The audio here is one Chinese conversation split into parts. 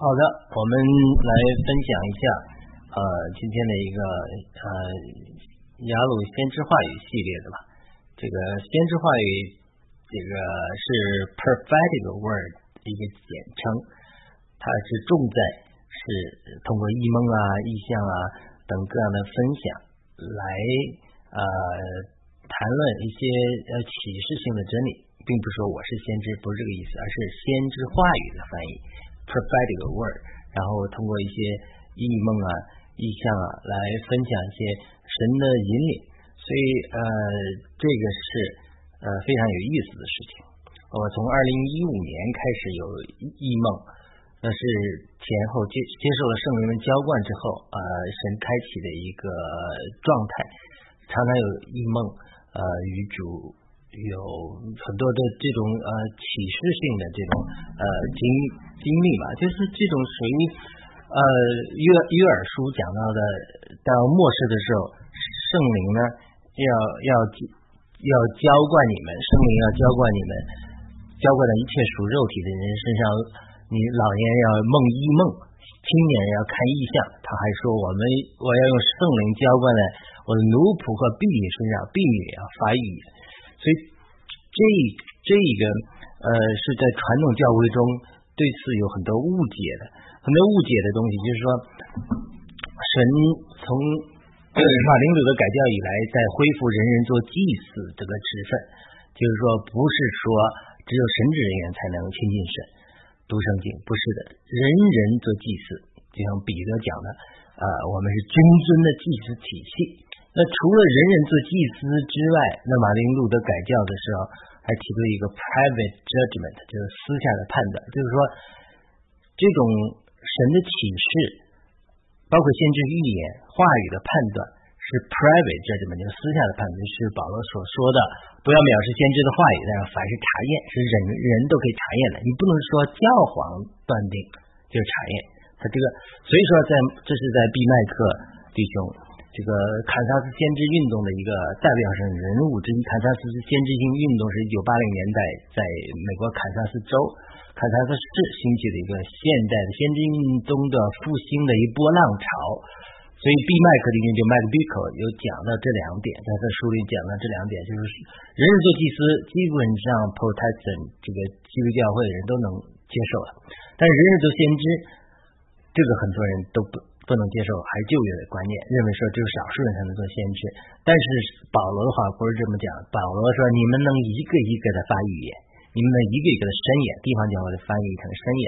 好的，我们来分享一下呃今天的一个呃雅鲁先知话语系列的吧。这个先知话语，这个是 prophetic word 的一个简称，它是重在是通过异梦啊、意象啊等各样的分享来呃谈论一些呃启示性的真理，并不是说我是先知，不是这个意思，而是先知话语的翻译。Prophetic word，然后通过一些异梦啊、意象啊来分享一些神的引领，所以呃这个是呃非常有意思的事情。我从二零一五年开始有异梦，那是前后接接受了圣灵的浇灌之后，呃神开启的一个状态，常常有异梦，呃与主有很多的这种呃启示性的这种呃经经历嘛，就是这种属于呃约约尔书讲到的，到末世的时候，圣灵呢要要要浇灌你们，圣灵要浇灌你们，浇灌在一切属肉体的人身上。你老年要梦一梦，青年要看异象。他还说我们我要用圣灵浇灌在我的奴仆和婢女身上，婢女要发语。所以这这个呃是在传统教会中对此有很多误解的，很多误解的东西，就是说神从马丁路德改教以来，在恢复人人做祭司这个职分，就是说不是说只有神职人员才能亲近神、读圣经，不是的，人人做祭司，就像彼得讲的，呃，我们是君尊的祭司体系。那除了人人做祭司之外，那马丁路德改教的时候还提出一个 private judgment，就是私下的判断，就是说这种神的启示，包括先知预言、话语的判断是 private judgment，就是私下的判断，是保罗所说的，不要藐视先知的话语，但是凡是查验，是人人都可以查验的，你不能说教皇断定就是查验，他这个，所以说在这是在毕麦克弟兄。这个堪萨斯先知运动的一个代表性人物之一，堪萨斯先知性运动是一九八零年代在美国堪萨斯州堪萨斯市兴起的一个现代的先知运动的复兴的一波浪潮。所以，毕麦克的研究麦克比克有讲到这两点，在这书里讲到这两点，就是人人做祭司，基本上 Protestant 这个基督教会的人都能接受了，但人人做先知，这个很多人都不。不能接受还旧约的观念，认为说只有少数人才能做先知。但是保罗的话不是这么讲，保罗说你们能一个一个的发语言，你们能一个一个的申言，地方讲话的翻译成申言，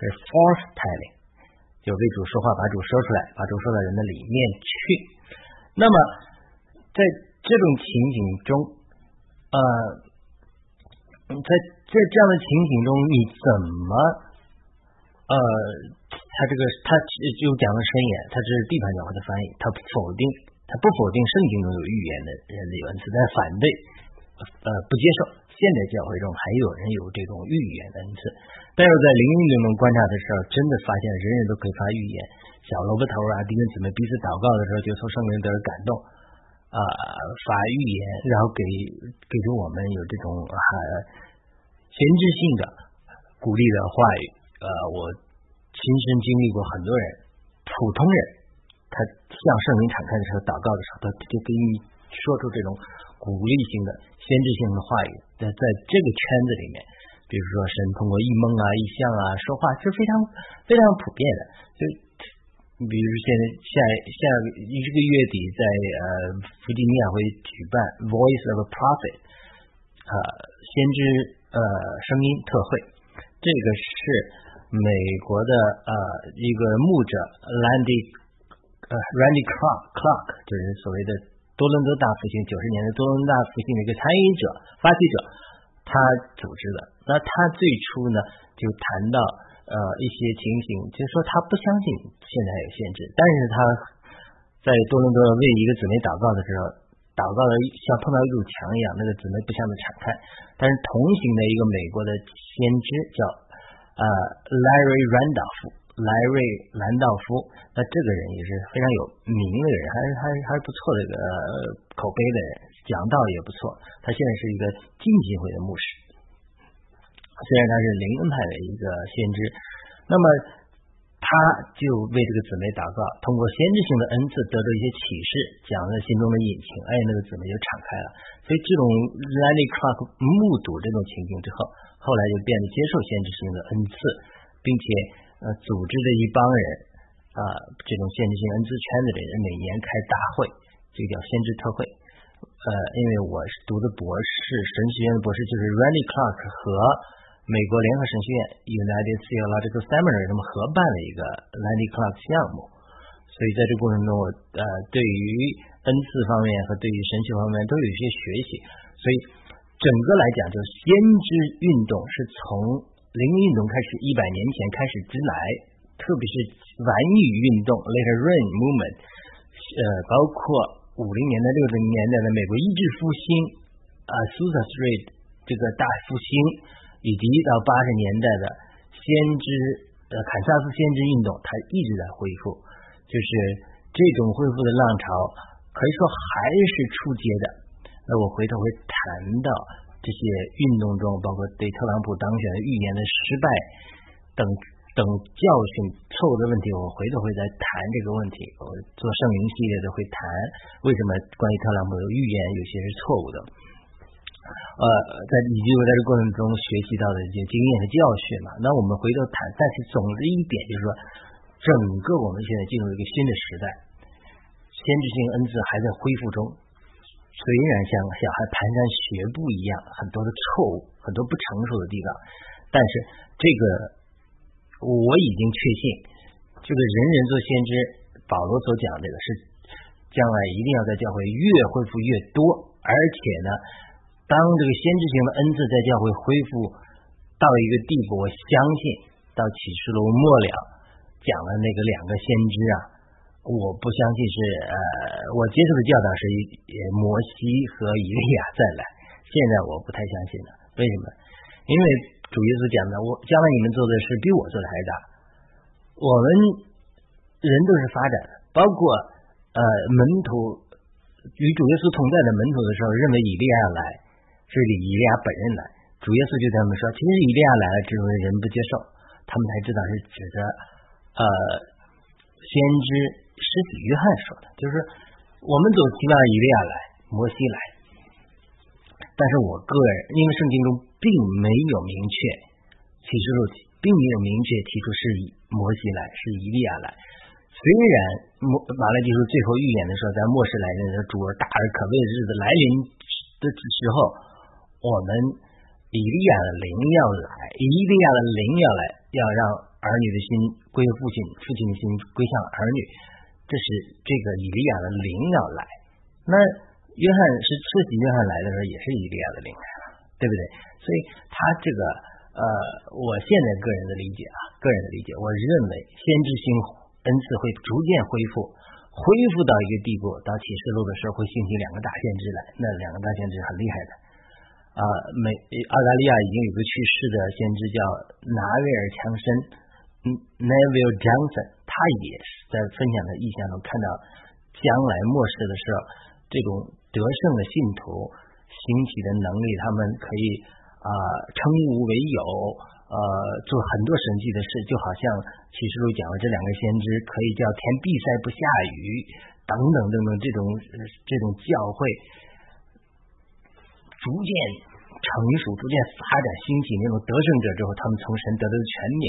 是 forth telling，就为主说话，把主说出来，把主说到人的里面去。那么在这种情景中，呃，在在这样的情景中，你怎么呃？他这个他就讲了申言，他这是地盘讲话的翻译，他否定，他不否定圣经中有预言的人的文字，但反对，呃，不接受。现代教会中还有人有这种预言的文字，但是在灵运动中观察的时候，真的发现人人都可以发预言。小萝卜头啊，弟兄姊妹彼此祷告的时候，就从圣灵得感动啊，发预言，然后给给出我们有这种啊先知性的鼓励的话语，呃，我。亲身经历过很多人，普通人，他向圣灵敞开的时候，祷告的时候，他就给你说出这种鼓励性的、先知性的话语。在在这个圈子里面，比如说神通过异梦啊、异象啊说话，是非常非常普遍的。就你比如现在下下这个月底在呃弗吉尼亚会举办 Voice of a Prophet 啊先知呃声音特会，这个是。美国的呃一个牧者 Randy 呃 Randy Clark Clark 就是所谓的多伦多大复兴九十年的多伦多大复兴的一个参与者发起者，他组织的。那他最初呢就谈到呃一些情形，就是说他不相信现在有限制，但是他在多伦多为一个姊妹祷告的时候，祷告的像碰到一堵墙一样，那个姊妹不向他敞开。但是同行的一个美国的先知叫。呃，Larry Randolph，Larry 兰道夫，那这个人也是非常有名的人，还是还是还是不错的一个口碑的人，讲道也不错。他现在是一个浸信会的牧师，虽然他是灵恩派的一个先知。那么他就为这个姊妹祷告，通过先知性的恩赐得到一些启示，讲了心中的隐情，哎，那个姊妹就敞开了。所以这种 Randy Clark 目睹这种情景之后，后来就变得接受先知性的恩赐，并且呃组织的一帮人啊，这种先知性恩赐圈子的人每年开大会，这个叫先知特会。呃，因为我是读的博士，神学院的博士，就是 Randy Clark 和。美国联合神学院 United Theological Seminary 他们合办了一个 Randy Clark 项目，所以在这过程中，我呃对于恩赐方面和对于神学方面都有一些学习。所以整个来讲，就是先知运动是从灵运动开始，一百年前开始之来，特别是晚语运动 Later Rain Movement，呃，包括五零年代、六零年代的美国意志复兴啊，Susa Street 这个大复兴。以及到八十年代的先知呃堪萨斯先知运动，它一直在恢复，就是这种恢复的浪潮，可以说还是初阶的。那我回头会谈到这些运动中，包括对特朗普当选的预言的失败等等教训、错误的问题，我回头会再谈这个问题。我做圣灵系列的会谈为什么关于特朗普的预言有些是错误的。呃，在以及我在这过程中学习到的一些经验和教训嘛，那我们回头谈。但是总之一点就是说，整个我们现在进入一个新的时代，先知性恩赐还在恢复中。虽然像小孩蹒跚学步一样，很多的错误，很多不成熟的地方，但是这个我已经确信，这个人人做先知，保罗所讲这个是将来一定要在教会越恢复越多，而且呢。当这个先知性的恩赐在教会恢复到一个地步，我相信到启示录末了讲的那个两个先知啊，我不相信是呃，我接受的教导是摩西和以利亚再来。现在我不太相信了，为什么？因为主耶稣讲的，我将来你们做的事比我做的还大。我们人都是发展的，包括呃门徒与主耶稣同在的门徒的时候，认为以利亚来。是以利亚本人来，主耶稣就这么说。其实以利亚来了之后，人不接受，他们才知道是指着呃先知施洗约翰说的，就是我们总希望以利亚来，摩西来，但是我个人因为圣经中并没有明确启示录并没有明确提出是以摩西来，是以利亚来。虽然摩马拉基书最后预言的时候，在末世来临的主儿大而可畏的日子来临的时候。我们以利亚的灵要来，以利亚的灵要来，要让儿女的心归父亲，父亲的心归向儿女。这是这个以利亚的灵要来。那约翰是次洗约翰来的时候，也是以利亚的灵来了，对不对？所以他这个呃，我现在个人的理解啊，个人的理解，我认为先知性恩赐会逐渐恢复，恢复到一个地步，到启示录的时候会兴起两个大先知来，那两个大先知很厉害的。啊，美澳大利亚已经有个去世的先知叫拿维尔强森嗯，Neville Johnson，他也是在分享的意象中看到将来末世的时候，这种得胜的信徒兴起的能力，他们可以啊称无为有，呃做很多神迹的事，就好像启示录讲的这两个先知可以叫天闭塞不下雨，等等等等这种这种教会。逐渐成熟，逐渐发展兴起那种得胜者之后，他们从神得到的权柄，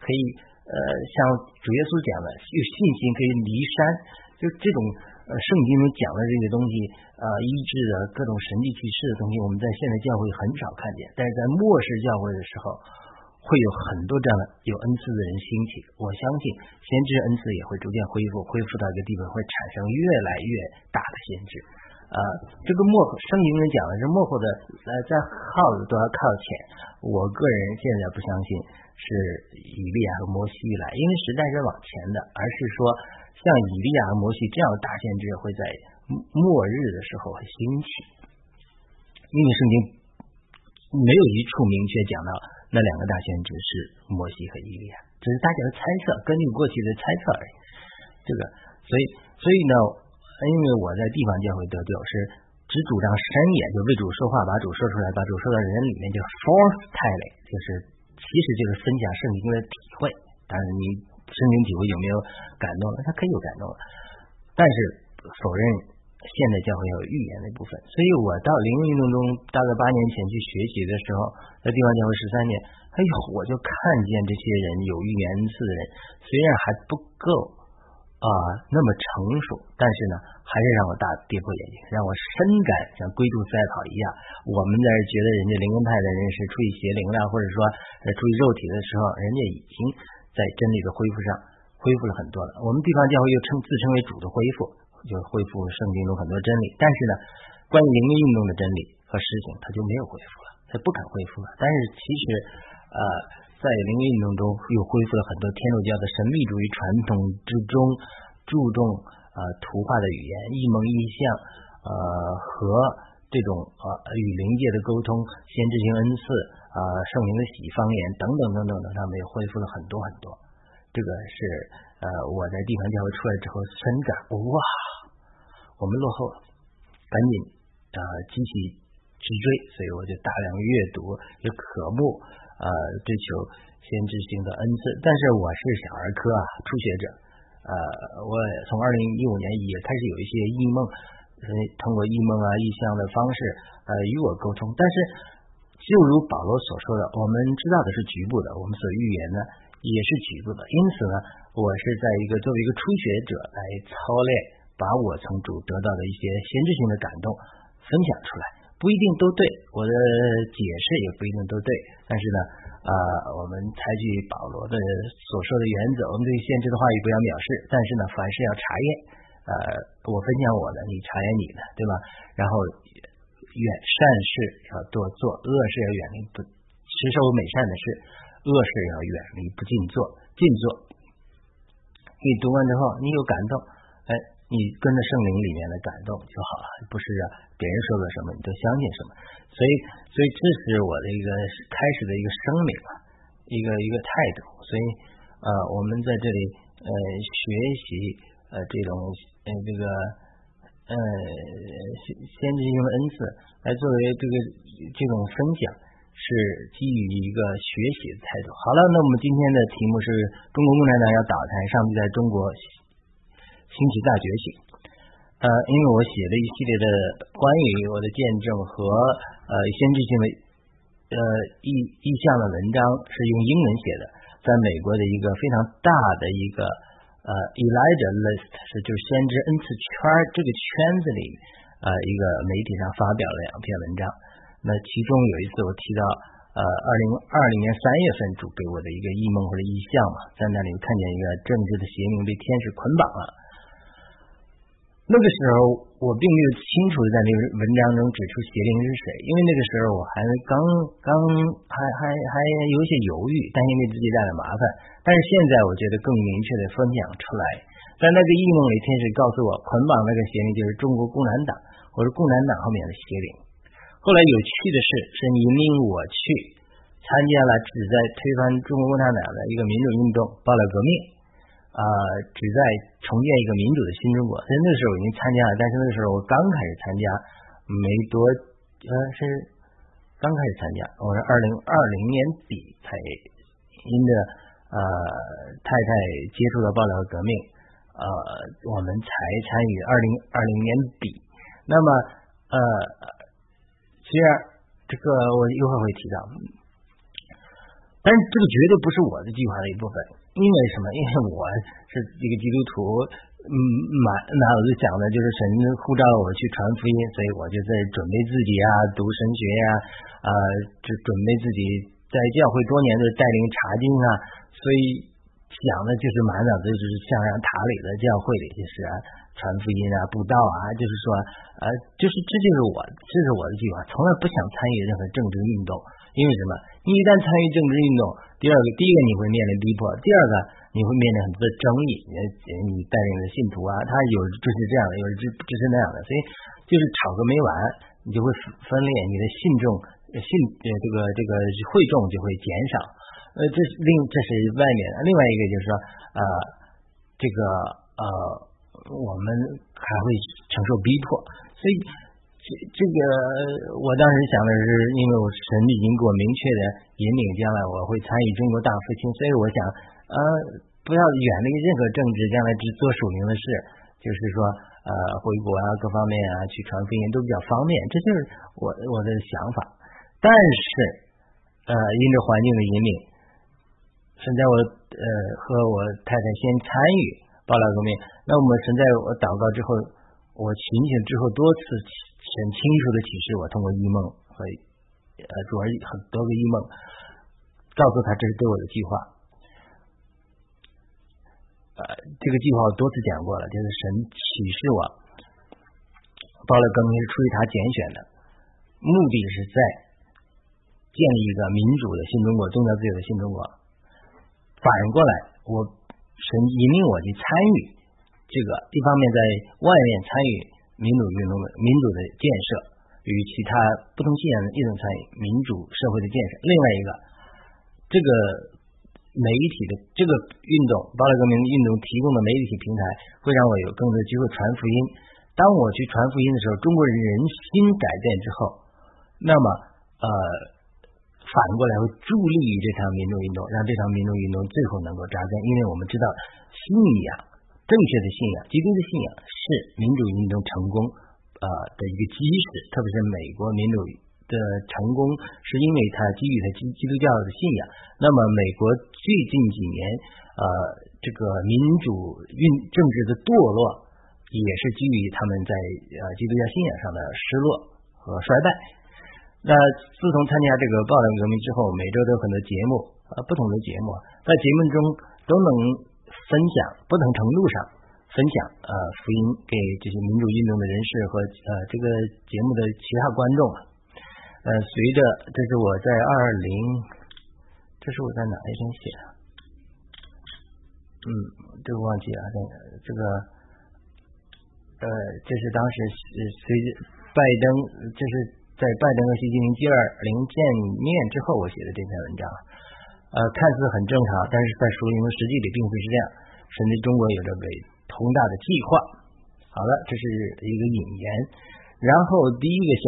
可以呃像主耶稣讲的，有信心可以离山，就这种呃圣经里讲的这些东西，呃医治的各种神迹启示的东西，我们在现在教会很少看见，但是在末世教会的时候，会有很多这样的有恩赐的人兴起。我相信先知恩赐也会逐渐恢复，恢复到一个地步，会产生越来越大的先知。呃，这个幕后圣经里讲的是幕后的，呃，在耗子都要靠前。我个人现在不相信是以利亚和摩西来，因为时代是往前的，而是说像以利亚和摩西这样的大先知会在末日的时候会兴起。因为圣经没有一处明确讲到那两个大先知是摩西和以利亚，只是大家的猜测，根据过去的猜测而已。这个，所以，所以呢？因为我在地方教会得救，是只主张深也，就为主说话，把主说出来，把主说到人里面，就 forth telling，就是其实就是分享圣经的体会。但是你深深体会有没有感动了？他可以有感动，但是否认现代教会有预言的部分。所以我到灵运动中大概八年前去学习的时候，在地方教会十三年，哎呦，我就看见这些人有预言字的人，虽然还不够。啊，那么成熟，但是呢，还是让我大跌破眼镜，让我深感像龟兔赛跑一样。我们在觉得人家灵恩派的人是出于邪灵了，或者说出于肉体的时候，人家已经在真理的恢复上恢复了很多了。我们地方教会又称自称为主的恢复，就恢复圣经中很多真理。但是呢，关于灵运动的真理和实情，他就没有恢复了，他不敢恢复了。但是其实，呃。在灵异运动中，又恢复了很多天主教的神秘主义传统之中注重呃图画的语言、异蒙异象呃和这种呃与灵界的沟通、先知性恩赐啊圣灵的喜方言等等等等的，他们也恢复了很多很多。这个是呃我在地方教会出来之后深感哇，我们落后了，赶紧啊积极去追，所以我就大量阅读，也渴慕。呃，追求先知性的恩赐，但是我是小儿科啊，初学者。呃，我从二零一五年也开始有一些异梦，呃通过异梦啊、异象的方式，呃，与我沟通。但是，就如保罗所说的，我们知道的是局部的，我们所预言的也是局部的。因此呢，我是在一个作为一个初学者来操练，把我从主得到的一些先知性的感动分享出来。不一定都对，我的解释也不一定都对，但是呢，呃，我们采取保罗的所说的原则，我们对限制的话语不要藐视，但是呢，凡事要查验，呃，我分享我的，你查验你的，对吧？然后远善事要多做，恶事要远离不持守美善的事，恶事要远离不尽做，尽做。你读完之后，你有感动，哎。你跟着圣灵里面的感动就好了，不是别人说了什么你都相信什么。所以，所以这是我的一个开始的一个声明啊，一个一个态度。所以，呃，我们在这里呃学习呃这种呃这个呃先先知性的恩赐，来作为这个这种分享，是基于一个学习的态度。好了，那我们今天的题目是中国共产党要倒台，上帝在中国。兴起大觉醒，呃，因为我写了一系列的关于我的见证和呃先知性的呃意意向的文章，是用英文写的，在美国的一个非常大的一个呃 Elijah List 是就是先知恩赐圈这个圈子里呃一个媒体上发表了两篇文章。那其中有一次我提到呃二零二零年三月份主给我的一个异梦或者意象嘛，在那里看见一个政治的邪灵被天使捆绑了。那个时候，我并没有清楚的在那个文章中指出邪灵是谁，因为那个时候我还刚刚还还还有一些犹豫，担心给自己带来麻烦。但是现在，我觉得更明确的分享出来，在那个异梦里，天使告诉我，捆绑那个邪灵就是中国共产党或者共产党后面的邪灵。后来有趣的是，是你命我去参加了旨在推翻中国共产党的一个民主运动——爆料革命。啊，旨在重建一个民主的新中国。所以那个时候已经参加了，但是那个时候我刚开始参加，没多，呃，是刚开始参加。我是二零二零年底才因着呃太太接触到爆料革命，呃，我们才参与二零二零年底。那么呃，虽然这个我一会儿会提到，但是这个绝对不是我的计划的一部分。因为什么？因为我是一个基督徒，嗯，满脑子想的就是神呼召我去传福音，所以我就在准备自己啊，读神学呀，啊，就准备自己在教会多年的带领查经啊，所以想的就是满脑子就是像让塔里的教会里就是传福音啊，布道啊，就是说，呃，就是这就是我，这是我的计划，从来不想参与任何政治运动。因为什么？你一旦参与政治运动，第二个，第一个你会面临逼迫，第二个你会面临很多的争议。你你带领的信徒啊，他有支持这样的，有支支持那样的，所以就是吵个没完，你就会分裂，你的信众信呃这个这个会众就会减少。呃，这是另这是外面的，另外一个就是说呃这个呃我们还会承受逼迫，所以。这这个我当时想的是，因为我神已经给我明确的引领，将来我会参与中国大复兴，所以我想，呃，不要远离任何政治，将来只做署名的事，就是说呃回国啊，各方面啊去传福音都比较方便，这就是我我的想法。但是呃，因着环境的引领，现在我呃和我太太先参与报道革命，那我们神在我祷告之后，我醒醒之后多次很清楚的启示我，通过异梦和呃主要很多个异梦，告诉他这是对我的计划。呃，这个计划我多次讲过了，就是神启示我，报了革命是出于他拣选的，目的是在建立一个民主的新中国，宗教自由的新中国。反过来，我神引领我去参与这个，一方面在外面参与民主运动的民主的建设，与其他不同信仰的一同参与民主社会的建设；另外一个，这个媒体的这个运动，巴勒革命运动提供的媒体平台，会让我有更多的机会传福音。当我去传福音的时候，中国人人心改变之后，那么呃。反过来会助力于这场民主运动，让这场民主运动最后能够扎根。因为我们知道，信仰正确的信仰，基督的信仰是民主运动成功呃的一个基石。特别是美国民主的成功，是因为它基于它基基督教的信仰。那么，美国最近几年呃这个民主运政治的堕落，也是基于他们在呃基督教信仰上的失落和衰败。那自从参加这个暴乱革命之后，每周都有很多节目啊，不同的节目，在节目中都能分享不同程度上分享呃福音给这些民主运动的人士和呃这个节目的其他观众。呃，随着这是我在二零，这是我在哪一天写的？嗯，这个忘记了。这个呃，这是当时随着拜登，这是。在拜登和习近平 G 二零见面之后，我写的这篇文章，呃，看似很正常，但是在说明实际里并不是这样，甚至中国有着伟宏大的计划。好了，这是一个引言，然后第一个小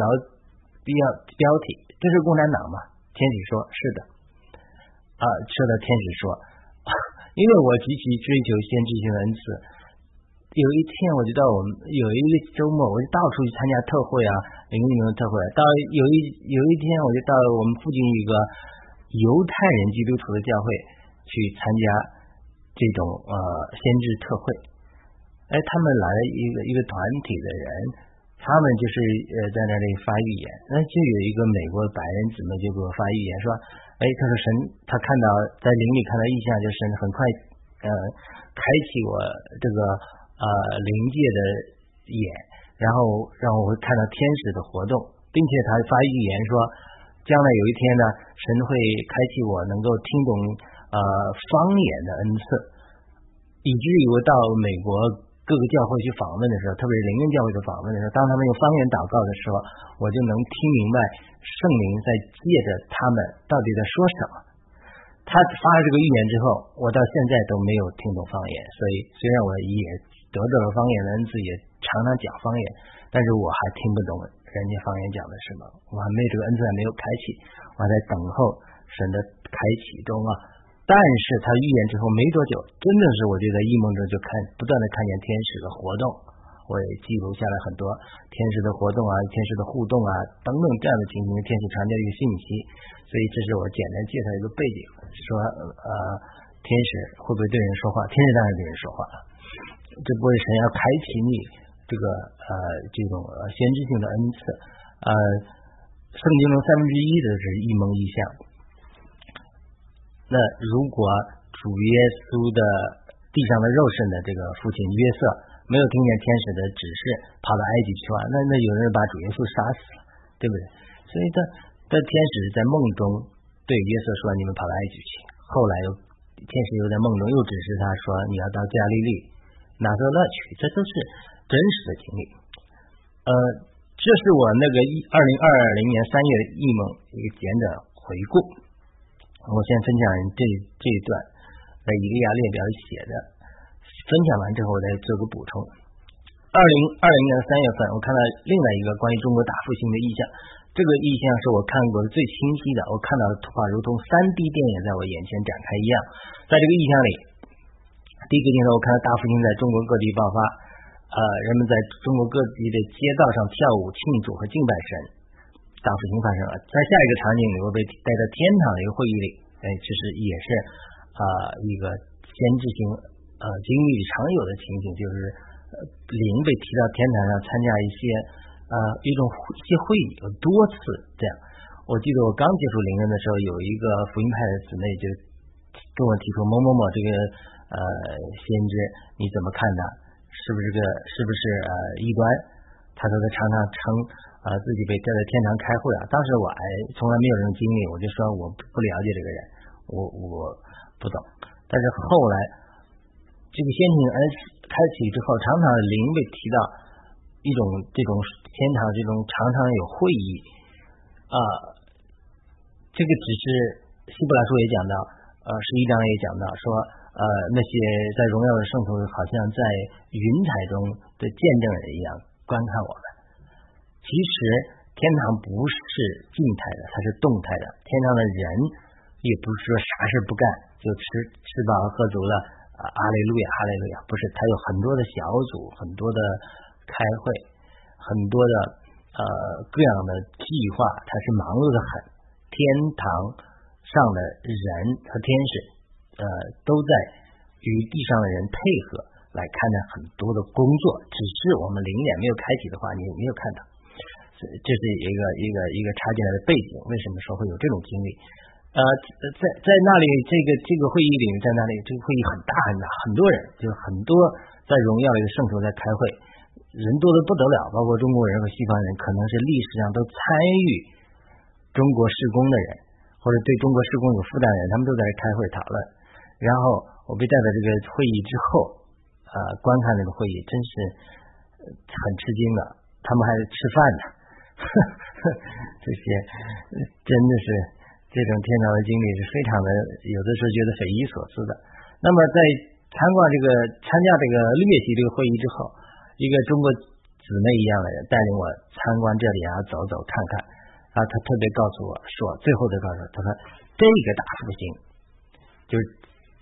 标标题，这是共产党嘛？天使说，是的，啊，说的天使说，因为我极其追求先知性的恩赐。有一天，我就到我们有一个周末，我就到处去参加特会啊，灵运的特会。到有一有一天，我就到我们附近一个犹太人基督徒的教会去参加这种呃先知特会。哎，他们来了一个一个团体的人，他们就是呃在那里发预言。那就有一个美国白人姊妹就给我发预言说，哎，他说神他看到在灵里看到异象，就是很快呃开启我这个。呃，灵界的眼，然后让我会看到天使的活动，并且他发预言说，将来有一天呢，神会开启我能够听懂呃方言的恩赐，以至于我到美国各个教会去访问的时候，特别是灵恩教会的访问的时候，当他们用方言祷告的时候，我就能听明白圣灵在借着他们到底在说什么。他发了这个预言之后，我到现在都没有听懂方言，所以虽然我也。得到了方言的恩赐，也常常讲方言，但是我还听不懂人家方言讲的什么，我还没这个恩赐还没有开启，我还在等候神的开启中啊。但是他预言之后没多久，真的是我就在异梦中就看不断的看见天使的活动，我也记录下来很多天使的活动啊、天使的互动啊等等这样的情形，天使传递一个信息，所以这是我简单介绍一个背景，说呃天使会不会对人说话？天使当然对人说话了。这不会神要开启你这个呃这种先知性的恩赐，呃，圣经中三分之一的是一蒙一象。那如果主耶稣的地上的肉身的这个父亲约瑟没有听见天使的指示，跑到埃及去了，那那有人把主耶稣杀死了，对不对？所以他的天使在梦中对约瑟说：“你们跑到埃及去。”后来又天使又在梦中又指示他说：“你要到加利利。”拿着乐趣，这都是真实的经历。呃，这是我那个一二零二零年三月的异梦一个简短回顾。我先分享这这一段，在以利亚列表里写的。分享完之后，我再做个补充。二零二零年三月份，我看到另外一个关于中国大复兴的意象。这个意象是我看过的最清晰的，我看到的图画如同三 D 电影在我眼前展开一样。在这个意象里。第一个镜头，我看到大复兴在中国各地爆发，呃，人们在中国各地的街道上跳舞庆祝和敬拜神，大复兴发生了。在下一个场景里，我被带到天堂的一个会议里，哎，其实也是啊一个先知性呃经历常有的情景，就是灵被提到天堂上参加一些呃一种一些会议，有多次这样。我记得我刚接触灵恩的时候，有一个福音派的姊妹就跟我提出某某某这个呃先知你怎么看的？是不是个是不是呃异端？他说他常常称啊自己被带到天堂开会啊。当时我还从来没有这种经历，我就说我不了解这个人，我我不懂。但是后来这个先庭恩开启之后，常常灵被提到一种这种天堂这种常常有会议啊。这个只是希伯来书也讲到，呃，十一章也讲到，说，呃，那些在荣耀的圣徒，好像在云彩中的见证人一样观看我们。其实天堂不是静态的，它是动态的。天堂的人也不是说啥事不干就吃吃饱喝足了，啊，阿雷路亚，阿雷路亚，不是，他有很多的小组，很多的开会，很多的呃各样的计划，他是忙碌的很。天堂上的人和天使，呃，都在与地上的人配合来看待很多的工作。只是我们灵眼没有开启的话，你没有看到。这是一个一个一个插进来的背景。为什么说会有这种经历？呃，在在那里，这个这个会议里面，在那里，这个会议很大很大，很多人，就是很多在荣耀的一个圣徒在开会，人多的不得了，包括中国人和西方人，可能是历史上都参与。中国施工的人，或者对中国施工有负担的人，他们都在开会讨论。然后我被带到这个会议之后，呃，观看那个会议，真是很吃惊的。他们还吃饭呢，这些真的是这种天堂的经历是非常的，有的时候觉得匪夷所思的。那么在参观这个参加这个列席这个会议之后，一个中国姊妹一样的人带领我参观这里啊，走走看看。啊，他特别告诉我说，最后再告诉他说，这个大复兴，就是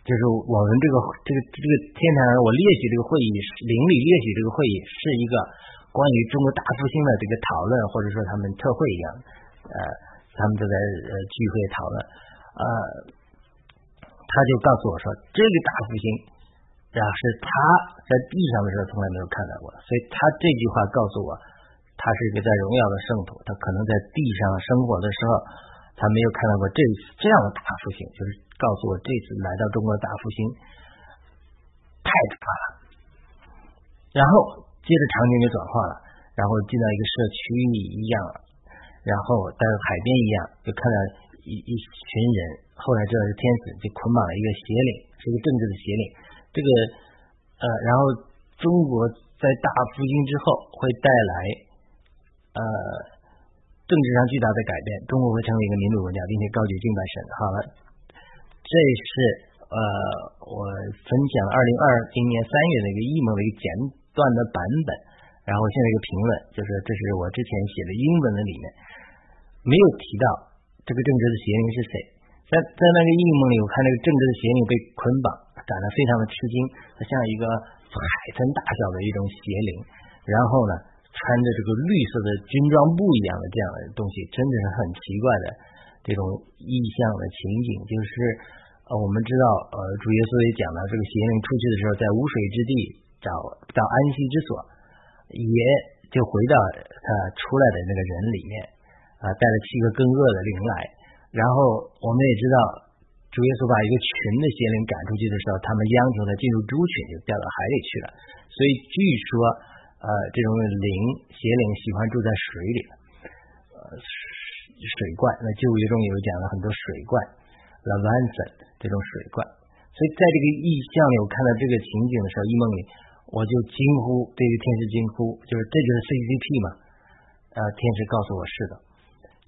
就是我们这个这个这个天坛我列举这个会议，邻里列举这个会议是一个关于中国大复兴的这个讨论，或者说他们特会一样，呃，他们都在呃聚会讨论，呃，他就告诉我说，这个大复兴，啊，是他在地上的时候从来没有看到过，所以他这句话告诉我。他是一个在荣耀的圣徒，他可能在地上生活的时候，他没有看到过这这样的大复兴，就是告诉我这次来到中国的大复兴太可怕了。然后接着场景就转化了，然后进到一个社区里一样，然后在海边一样，就看到一一群人。后来知道是天使，就捆绑了一个邪灵，是一个政治的邪灵。这个呃，然后中国在大复兴之后会带来。呃，政治上巨大的改变，中国会成为一个民主国家，并且高举敬拜神。好了，这是呃我分享二零二今年三月的一个异梦的一个简短的版本，然后现在一个评论，就是这是我之前写的英文的里面没有提到这个政治的邪灵是谁，在在那个异梦里，我看那个政治的邪灵被捆绑，感到非常的吃惊，它像一个海参大小的一种邪灵，然后呢。穿着这个绿色的军装布一样的这样的东西，真的是很奇怪的这种意象的情景。就是呃，我们知道呃，主耶稣也讲了，这个邪灵出去的时候，在无水之地找找安息之所，也就回到他出来的那个人里面啊，带了七个更恶的灵来。然后我们也知道，主耶稣把一个群的邪灵赶出去的时候，他们央求他进入猪群，就掉到海里去了。所以据说。呃，这种灵邪灵喜欢住在水里，呃，水怪。那旧约中有讲了很多水怪，l a v a n s o n 这种水怪。所以在这个意象里，我看到这个情景的时候，一梦里我就惊呼，对于天使惊呼，就是这就是 CCP 嘛。呃，天使告诉我是的，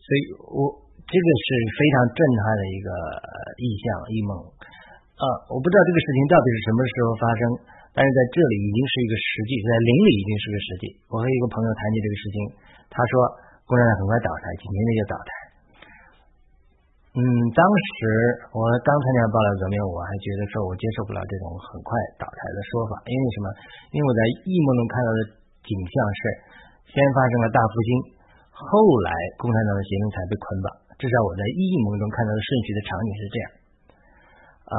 所以我这个是非常震撼的一个意象一梦。啊，我不知道这个事情到底是什么时候发生。但是在这里已经是一个实际，在灵里已经是个实际。我和一个朋友谈起这个事情，他说共产党很快倒台，几年内就倒台。嗯，当时我刚参加爆料革命，我还觉得说我接受不了这种很快倒台的说法，因为什么？因为我在异梦中看到的景象是，先发生了大复兴，后来共产党的邪灵才被捆绑。至少我在异梦中看到的顺序的场景是这样。啊，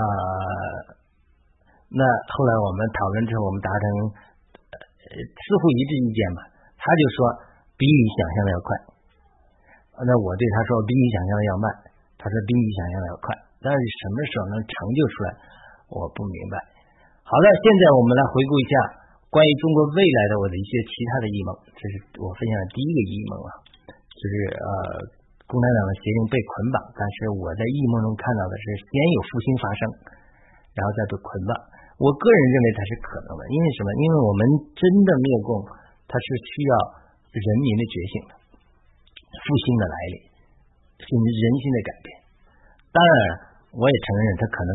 那后来我们讨论之后，我们达成似乎一致意见嘛？他就说比你想象的要快，那我对他说比你想象的要慢。他说比你想象的要快，但是什么时候能成就出来，我不明白。好了，现在我们来回顾一下关于中国未来的我的一些其他的异梦。这是我分享的第一个异梦啊，就是呃，共产党的邪灵被捆绑，但是我在异梦中看到的是先有复兴发生，然后再被捆绑。我个人认为它是可能的，因为什么？因为我们真的灭共，它是需要人民的觉醒的，复兴的来临。是人心的改变，当然，我也承认他可能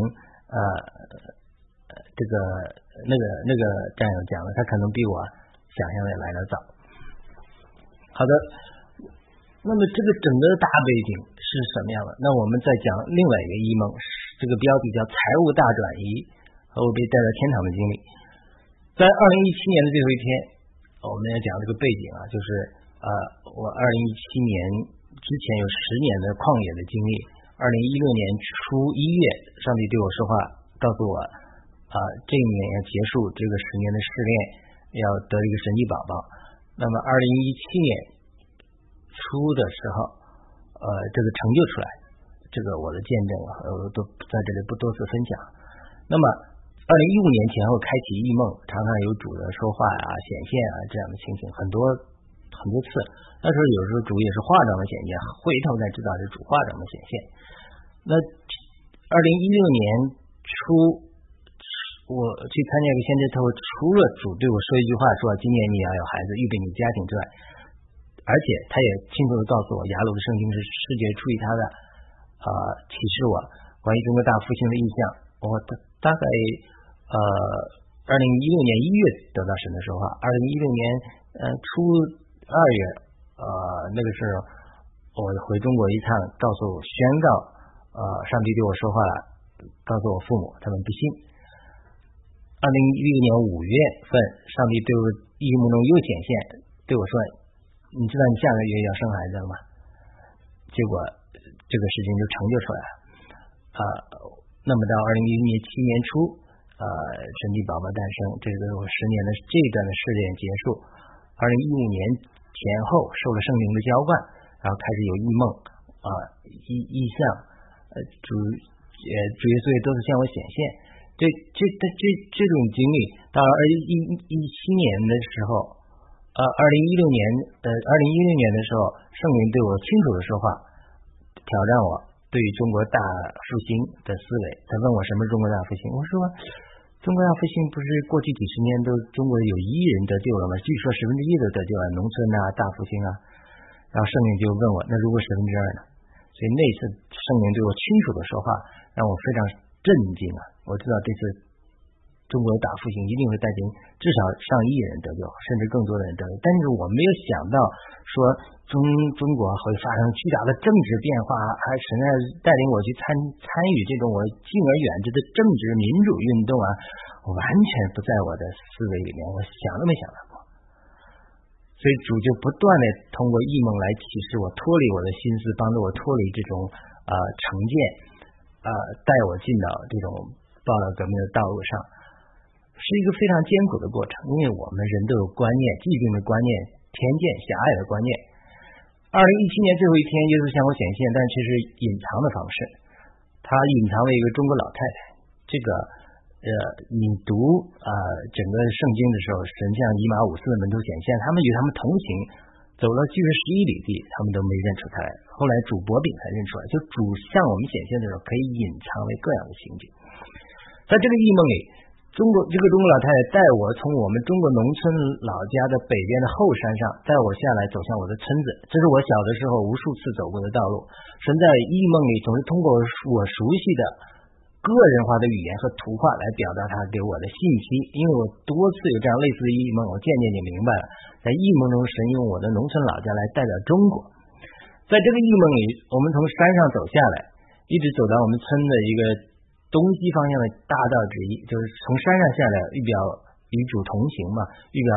呃，这个那个那个战友讲了，他可能比我想象的来的早。好的，那么这个整个大背景是什么样的？那我们再讲另外一个一梦，这个标题叫“财务大转移和我被带到天堂的经历”。在二零一七年的最后一天，我们要讲这个背景啊，就是呃，我二零一七年。之前有十年的旷野的经历，二零一六年初一月，上帝对我说话，告诉我啊，这一年要结束这个十年的试炼，要得一个神迹宝宝。那么二零一七年初的时候，呃，这个成就出来，这个我的见证啊，我都在这里不多次分享。那么二零一五年前后开启异梦，常常有主的说话啊、显现啊这样的情形，很多。很多次，那时候有时候主也是化妆的显现，回头才知道是主化妆的显现。那二零一六年初，我去参加一个先知特会，除了主对我说一句话，说今年你要有孩子，预备你家庭之外，而且他也清楚的告诉我，雅鲁的圣经是世界出于他的啊启示我关于中国大复兴的意象。我大大概呃二零一六年一月得到神的说话，二零一六年呃初。二月，呃，那个时候我回中国一趟，告诉宣告，呃，上帝对我说话了，告诉我父母，他们不信。二零一六年五月份，上帝对我意梦中又显现，对我说：“你知道你下个月要生孩子了吗？”结果这个事情就成就出来了。啊，那么到二零一六年七年初，呃，神奇宝宝诞生，这个我十年的这一段的试炼结束。二零一五年。前后受了圣灵的浇灌，然后开始有异梦啊，异异象，呃，主呃主耶稣也都是向我显现。这这这这这种经历，到二零一一七年的时候，呃，二零一六年呃二零一六年的时候，圣灵对我清楚的说话，挑战我对中国大复兴的思维。他问我什么中国大复兴，我说。中国要复兴不是过去几十年都中国有一亿人得救了吗？据说十分之一都得救了，农村啊大复兴啊。然后圣灵就问我，那如果十分之二呢？所以那次圣灵对我清楚的说话，让我非常震惊啊！我知道这次。中国的大复兴一定会带领至少上亿人得救，甚至更多的人得救。但是我没有想到说中中国会发生巨大的政治变化，还神在带领我去参参与这种我敬而远之的政治民主运动啊，完全不在我的思维里面，我想都没想到过。所以主就不断的通过异梦来启示我，脱离我的心思，帮助我脱离这种呃成见，呃带我进到这种报道革命的道路上。是一个非常艰苦的过程，因为我们人都有观念、既定的观念、偏见、狭隘的观念。二零一七年最后一天，耶稣向我显现，但其实隐藏的方式，他隐藏了一个中国老太太。这个呃，你读啊整个圣经的时候，神像以马五四的门徒显现，他们与他们同行，走了距离十一里地，他们都没认出他来。后来主薄饼才认出来，就主向我们显现的时候，可以隐藏为各样的情景。在这个异梦里。中国这个中国老太太带我从我们中国农村老家的北边的后山上带我下来，走向我的村子。这是我小的时候无数次走过的道路。神在异梦里总是通过我熟悉的个人化的语言和图画来表达他给我的信息。因为我多次有这样类似的异梦，我渐渐就明白了，在异梦中，神用我的农村老家来代表中国。在这个异梦里，我们从山上走下来，在我下来走向我的村子。这是我小的时候无数次走过的道路。神在异梦里总是通过我熟悉的个人化的语言和图画来表达他给我的信息。因为我多次有这样类似的异梦，我渐渐就明白了，在异梦中，神用我的农村老家来代表中国。在这个异梦里，我们从山上走下来。一直走到我们村的一个东西方向的大道之一，就是从山上下来，预表与主同行嘛，预表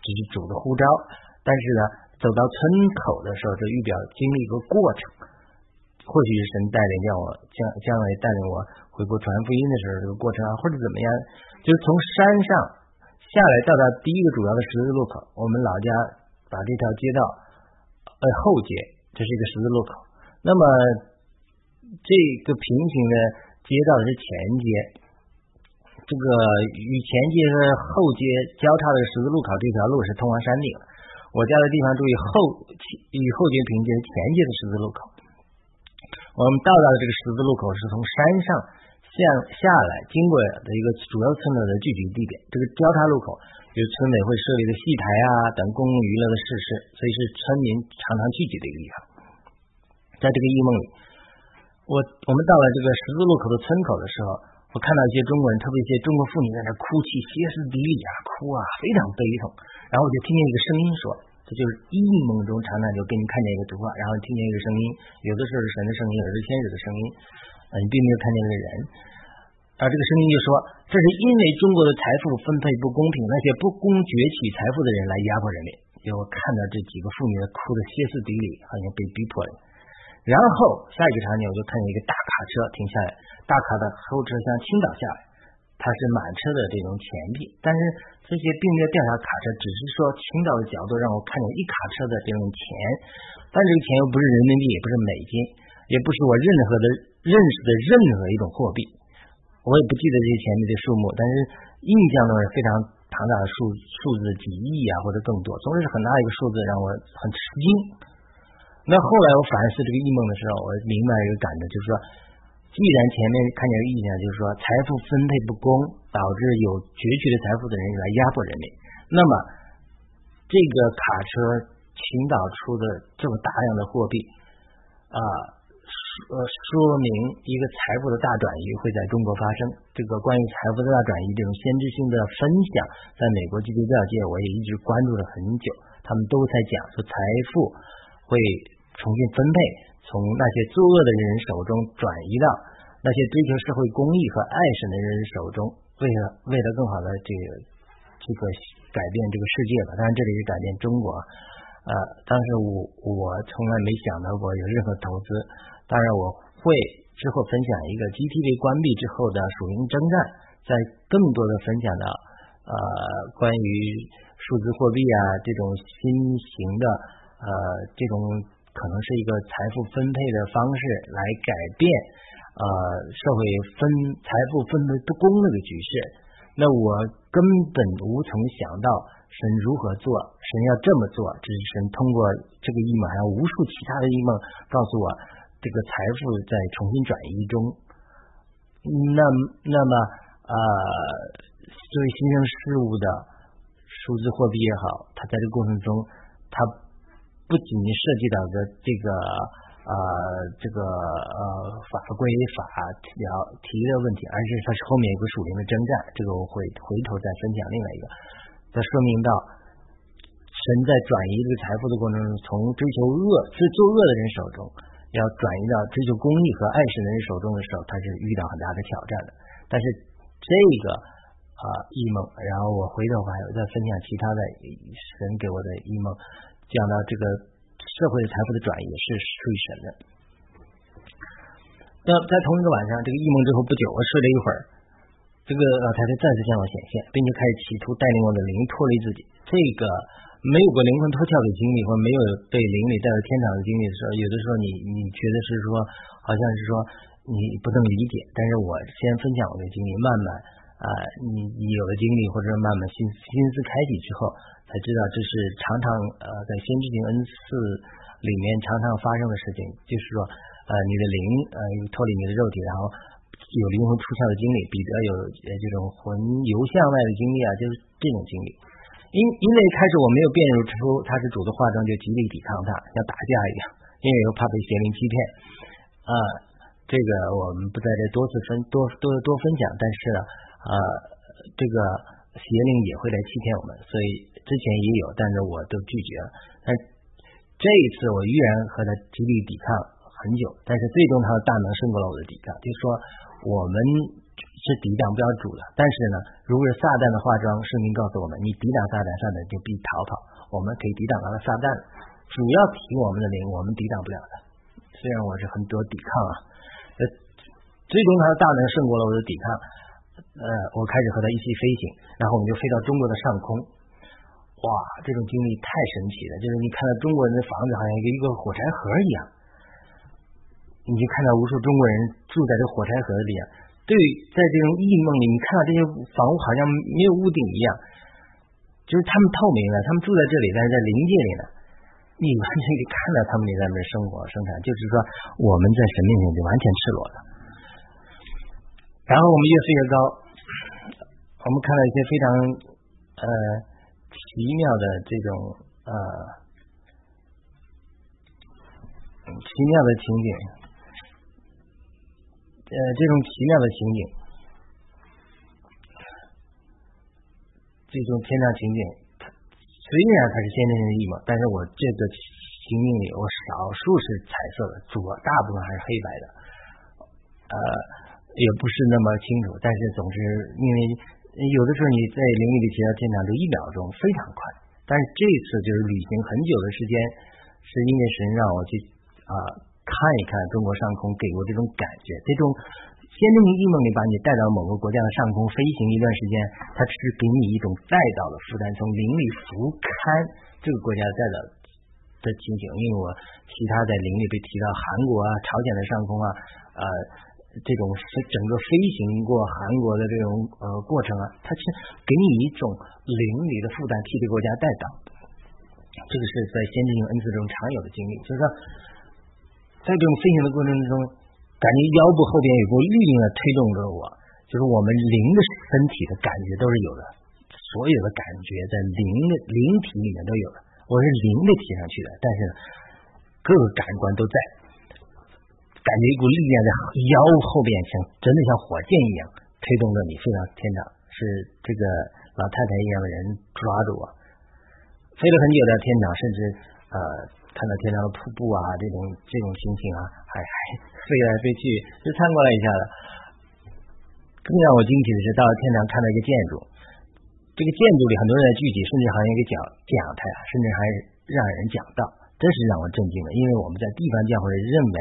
只是主的呼召。但是呢，走到村口的时候，这预表经历一个过程，或许是神带领让我将将来带领我回国传福音的时候，这个过程啊，或者怎么样，就是从山上下来到达第一个主要的十字路口，我们老家把这条街道呃后街，这是一个十字路口。那么这个平行的街道是前街，这个与前街和后街交叉的十字路口这条路是通往山顶。我家的地方注意后与后街平行是前街的十字路口。我们到达的这个十字路口是从山上向下来经过的一个主要村落的聚集地点。这个交叉路口有村委会设立的戏台啊等公共娱乐的设施，所以是村民常常聚集的一个地方。在这个异梦里，我我们到了这个十字路口的村口的时候，我看到一些中国人，特别一些中国妇女在那哭泣，歇斯底里啊，哭啊，非常悲痛。然后我就听见一个声音说：“这就是异梦中常常就给你看见一个图画，然后听见一个声音，有的时候是神的声音，有的是天使的声音，啊，你并没有看见那个人。啊，这个声音就说，这是因为中国的财富分配不公平，那些不公崛起财富的人来压迫人民。就我看到这几个妇女哭的歇斯底里，好像被逼迫了。然后下一个场景，我就看见一个大卡车停下来，大卡的后车厢倾倒下来。”它是满车的这种钱币，但是这些并没有调查卡车，只是说倾倒的角度让我看见一卡车的这种钱，但这个钱又不是人民币，也不是美金，也不是我任何的认识的任何一种货币，我也不记得这些钱币的数目，但是印象中是非常庞大的数数字几亿啊或者更多，总之是很大一个数字让我很吃惊。那后来我反思这个异梦的时候，我明白一个感觉，就是说。既然前面看见个意象，就是说财富分配不公，导致有攫取的财富的人来压迫人民，那么这个卡车倾倒出的这么大量的货币啊，说说明一个财富的大转移会在中国发生。这个关于财富的大转移这种先知性的分享，在美国基督教界我也一直关注了很久，他们都在讲说财富会重新分配。从那些作恶的人手中转移到那些追求社会公益和爱神的人手中，为了为了更好的这个这个改变这个世界吧。当然，这里是改变中国。呃，当时我我从来没想到过有任何投资。当然，我会之后分享一个 GTV 关闭之后的署名征战，在更多的分享到呃关于数字货币啊这种新型的呃这种。可能是一个财富分配的方式来改变呃社会分财富分配不公那个局势，那我根本无从想到神如何做，神要这么做，只是神通过这个异梦，还有无数其他的异梦告诉我，这个财富在重新转移中。那那么呃，作为新生事物的数字货币也好，它在这个过程中，它。不仅涉及到的这个呃这个呃法规法条提的问题，而是它是后面有个属灵的征战，这个我会回头再分享另外一个。它说明到神在转移这个财富的过程中，从追求恶、是作恶的人手中，要转移到追求公义和爱神的人手中的时候，他是遇到很大的挑战的。但是这个啊异梦，然后我回头还有再分享其他的神给我的异梦。讲到这个社会的财富的转移是属于神的。那在同一个晚上，这个异梦之后不久，我睡了一会儿，这个老太太再次向我显现，并且开始企图带领我的灵脱离自己。这个没有过灵魂脱壳的经历，或没有被灵里带到天堂的经历的时候，有的时候你你觉得是说，好像是说你不能理解。但是我先分享我的经历，慢慢啊，你你有了经历，或者慢慢心心思开启之后。才知道这是常常呃在先知性恩赐里面常常发生的事情，就是说呃你的灵呃脱离你的肉体，然后有灵魂出窍的经历，彼得有呃这种魂游向外的经历啊，就是这种经历。因因为开始我没有辨认出他是主的化妆，就极力抵抗他，像打架一样，因为又怕被邪灵欺骗啊。这个我们不在这多次分多多多分享，但是呢啊这个邪灵也会来欺骗我们，所以。之前也有，但是我都拒绝了。但这一次我依然和他极力抵抗，很久，但是最终他的大能胜过了我的抵抗。就是说，我们是抵挡不了主的，但是呢，如果是撒旦的化妆，圣经告诉我们，你抵挡撒旦，撒旦就必逃跑。我们可以抵挡他的撒旦，主要提我们的灵，我们抵挡不了的。虽然我是很多抵抗啊，呃，最终他的大能胜过了我的抵抗。呃，我开始和他一起飞行，然后我们就飞到中国的上空。哇，这种经历太神奇了！就是你看到中国人的房子，好像一个一个火柴盒一样，你就看到无数中国人住在这火柴盒里啊。对，在这种异梦里，你看到这些房屋好像没有屋顶一样，就是他们透明的，他们住在这里，但是在灵界里呢，你完全可以看到他们在那边生活生产。就是说，我们在神面前就完全赤裸了。然后我们越飞越高，我们看到一些非常呃。奇妙的这种呃，奇妙的情景，呃，这种奇妙的情景，这种天上情景，虽然它是先天性的异嘛，但是我这个情景里，我少数是彩色的，主大部分还是黑白的，呃，也不是那么清楚，但是总是因为。有的时候你在灵里提到天堂就一秒钟非常快，但是这次就是旅行很久的时间，是因为神让我去啊看一看中国上空，给我这种感觉。这种先天性异梦里把你带到某个国家的上空飞行一段时间，它只是给你一种带到的负担，从灵里俯瞰这个国家带到的情景。因为我其他在灵里被提到韩国啊、朝鲜的上空啊，呃。这种飞整个飞行过韩国的这种呃过程啊，它是给你一种灵里的负担，替这个国家带到。这个是在先进性恩赐中常有的经历，就是说，在这种飞行的过程之中，感觉腰部后边有股力量推动着我，就是我们灵的身体的感觉都是有的，所有的感觉在灵的灵体里面都有的，我是灵的提上去的，但是各个感官都在。感觉一股力量在腰后边，像真的像火箭一样推动着你飞到天堂，是这个老太太一样的人抓住我，飞了很久的天堂，甚至呃看到天堂的瀑布啊，这种这种心情啊，还还飞来飞去，就参观了一下子。更让我惊奇的是，到了天堂看到一个建筑，这个建筑里很多人在聚集，甚至好像一个讲讲台，甚至还让人讲道。这是让我震惊的，因为我们在地方教会认为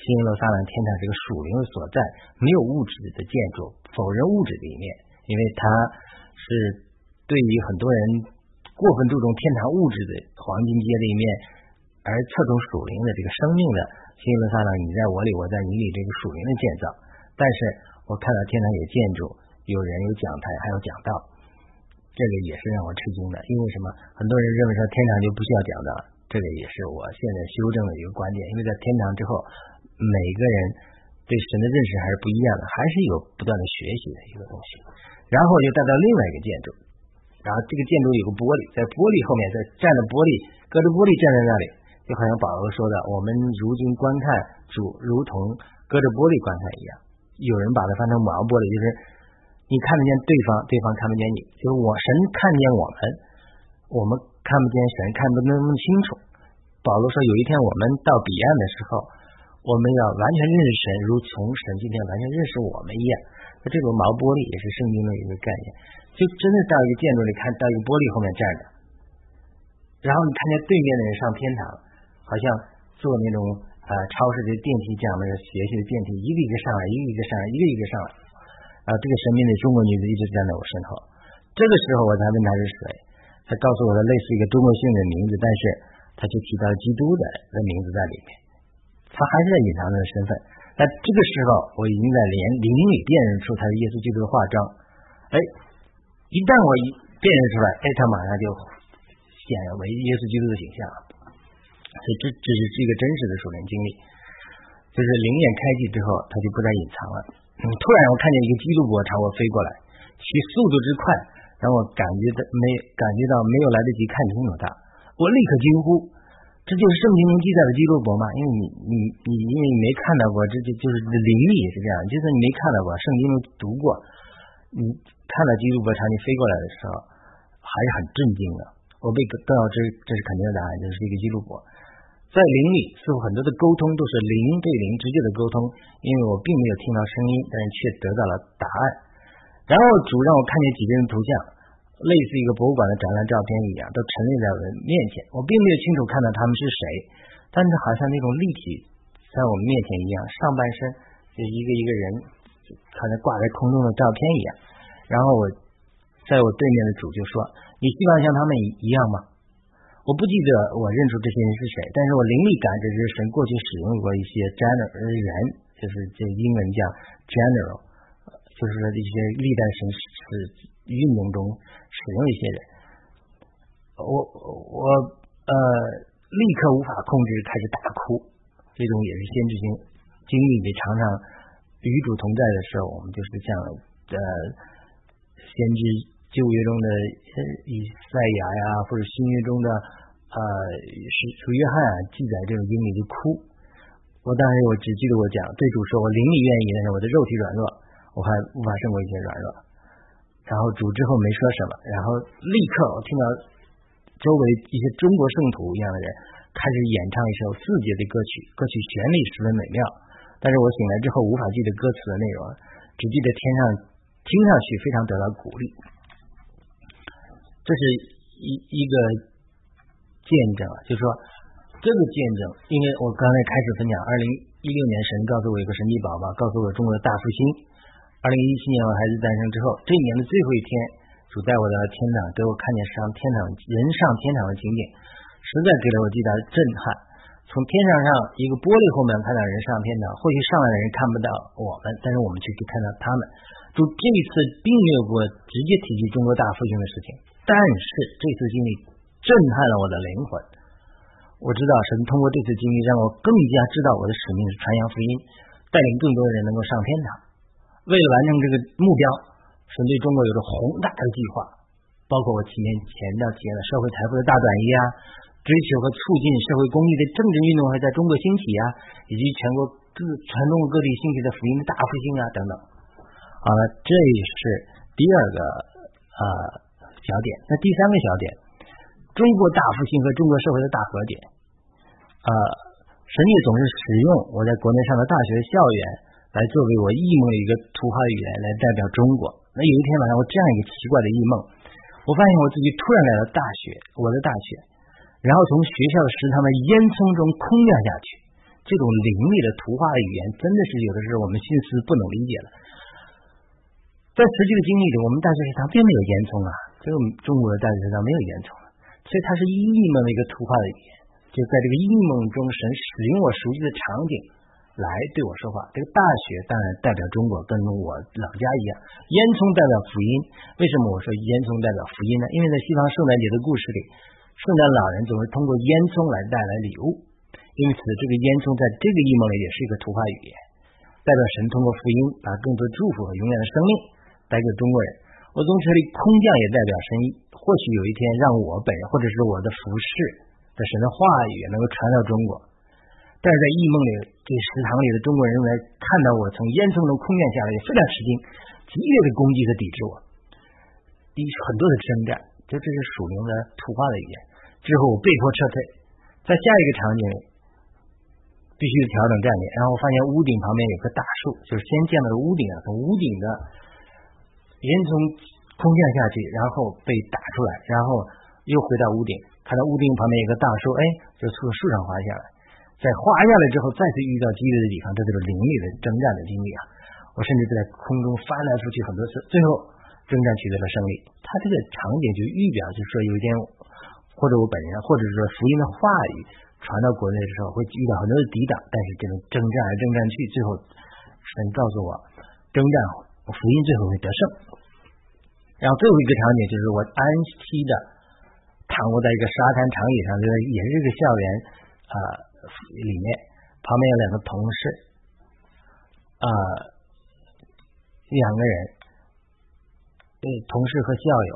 新耶路撒冷天堂是个属灵的所在，没有物质的建筑，否认物质的一面，因为它是对于很多人过分注重天堂物质的黄金街的一面，而侧重属灵的这个生命的新耶路撒冷，你在我里，我在你里，这个属灵的建造。但是我看到天堂有建筑，有人有讲台，还有讲道，这个也是让我吃惊的。因为什么？很多人认为说天堂就不需要讲道。这个也是我现在修正的一个观点，因为在天堂之后，每个人对神的认识还是不一样的，还是有不断的学习的一个东西。然后就带到另外一个建筑，然后这个建筑有个玻璃，在玻璃后面再站着玻璃，隔着玻璃站在那里，就好像保罗说的，我们如今观看主，如同隔着玻璃观看一样。有人把它翻成毛玻璃，就是你看得见对方，对方看不见你，就是我神看见我们，我们。看不见神，看不那么清楚。保罗说，有一天我们到彼岸的时候，我们要完全认识神，如从神今天完全认识我们一样。那这个毛玻璃也是圣经的一个概念，就真的到一个建筑里看到一个玻璃后面站着，然后你看见对面的人上天堂，好像坐那种呃超市的电梯这样的学习的电梯，一个一个上来，一个一个上来，一个一个上来。啊，这个神秘的中国女子一直站在我身后。这个时候我才问她是谁。他告诉我的类似一个多么性的名字，但是他就提到基督的的名字在里面，他还是在隐藏他的身份。那这个时候，我已经在连灵里辨认出他是耶稣基督的化妆。哎，一旦我一辨认出来，哎，他马上就显为耶稣基督的形象。所以这这是是一个真实的属灵经历，就是灵眼开启之后，他就不再隐藏了。突然我看见一个基督国朝我飞过来，其速度之快。让我感觉到没感觉到没有来得及看清楚它，我立刻惊呼：“这就是圣经中记载的基督伯吗？”因为你你你因为你没看到过，这就就是灵力也是这样，就算你没看到过，圣经中读过，你看到基督伯朝你飞过来的时候，还是很震惊的。我被告知这是肯定的答案，就是一个基督伯。在灵里，似乎很多的沟通都是灵对灵直接的沟通，因为我并没有听到声音，但是却得到了答案。然后主让我看见几个人的图像，类似一个博物馆的展览照片一样，都陈列在我的面前。我并没有清楚看到他们是谁，但是好像那种立体在我们面前一样，上半身就一个一个人，好像挂在空中的照片一样。然后我在我对面的主就说：“你希望像他们一样吗？”我不记得我认出这些人是谁，但是我灵力感知是神过去使用过一些 general 人，就是这英文叫 general，就是说一些历代神使运动中使用一些人。我我呃立刻无法控制，开始大哭，这种也是先知性经历。的常常与主同在的时候，我们就是像呃先知。旧约中的以赛亚呀，或者新约中的呃是主约翰啊，记载这种经历就哭。我当时我只记得我讲对主说，我灵里愿意，但是我的肉体软弱，我还无法胜过一些软弱。然后主之后没说什么，然后立刻我听到周围一些中国圣徒一样的人开始演唱一首四节的歌曲，歌曲旋律十分美妙。但是我醒来之后无法记得歌词的内容，只记得天上听上去非常得到鼓励。这是一一个见证，就是说这个见证，因为我刚才开始分享，二零一六年神告诉我有个神奇宝宝，告诉我中国的大复兴。二零一七年我孩子诞生之后，这一年的最后一天，主在我的天堂给我看见上天堂人上天堂的景点，实在给了我巨大的震撼。从天上上一个玻璃后面看到人上天堂，或许上来的人看不到我们，但是我们却可以看到他们。主这一次并没有我直接提及中国大复兴的事情。但是这次经历震撼了我的灵魂。我知道神通过这次经历让我更加知道我的使命是传扬福音，带领更多的人能够上天堂。为了完成这个目标，神对中国有着宏大的计划，包括我前面前的提的社会财富的大转移啊，追求和促进社会公益的政治运动还在中国兴起啊，以及全国各全中国各地兴起的福音的大复兴啊等等。好了，这是第二个啊。小点，那第三个小点，中国大复兴和中国社会的大和解。呃，神也总是使用我在国内上的大学校园来作为我异梦一个图画语言来代表中国。那有一天晚上，我这样一个奇怪的异梦，我发现我自己突然来到大学，我的大学，然后从学校的食堂的烟囱中空降下去。这种凌厉的图画语言，真的是有的时候我们心思不能理解了。在实际的经历里，我们大学食堂并没有烟囱啊。这个中国的大学食堂没有烟囱，所以它是异梦的一个图画的语言。就在这个异梦中，神使用我熟悉的场景来对我说话。这个大学当然代表中国，跟我老家一样。烟囱代表福音。为什么我说烟囱代表福音呢？因为在西方圣诞节的故事里，圣诞老人总是通过烟囱来带来礼物。因此，这个烟囱在这个意梦里也是一个图画语言，代表神通过福音把更多祝福和永远的生命带给中国人。我从这里空降也代表神，或许有一天让我本人或者是我的服饰的神的话语能够传到中国。但是在异梦里，这食堂里的中国人认为看到我从烟囱中空降下来，也非常吃惊，激烈的攻击和抵制我，一很多的征战，这这是属灵的土话的语言。之后我被迫撤退，在下一个场景必须调整战略，然后发现屋顶旁边有棵大树，就是先见到的屋顶啊，从屋顶的。烟囱空降下去，然后被打出来，然后又回到屋顶，看到屋顶旁边有个大树，哎，就从树上滑下来。在滑下来之后，再次遇到激烈的抵抗，这就是灵力的征战的经历啊！我甚至在空中翻来覆去很多次，最后征战取得了胜利。他这个场景就预表，就是说有一天，或者我本人，或者是说福音的话语传到国内的时候，会遇到很多的抵挡，但是这种征战而征战去，最后神告诉我，征战。福音最后会得胜。然后最后一个场景就是我安息的躺卧在一个沙滩长椅上，这个也是这个校园啊里面，旁边有两个同事啊，两个人，对同事和校友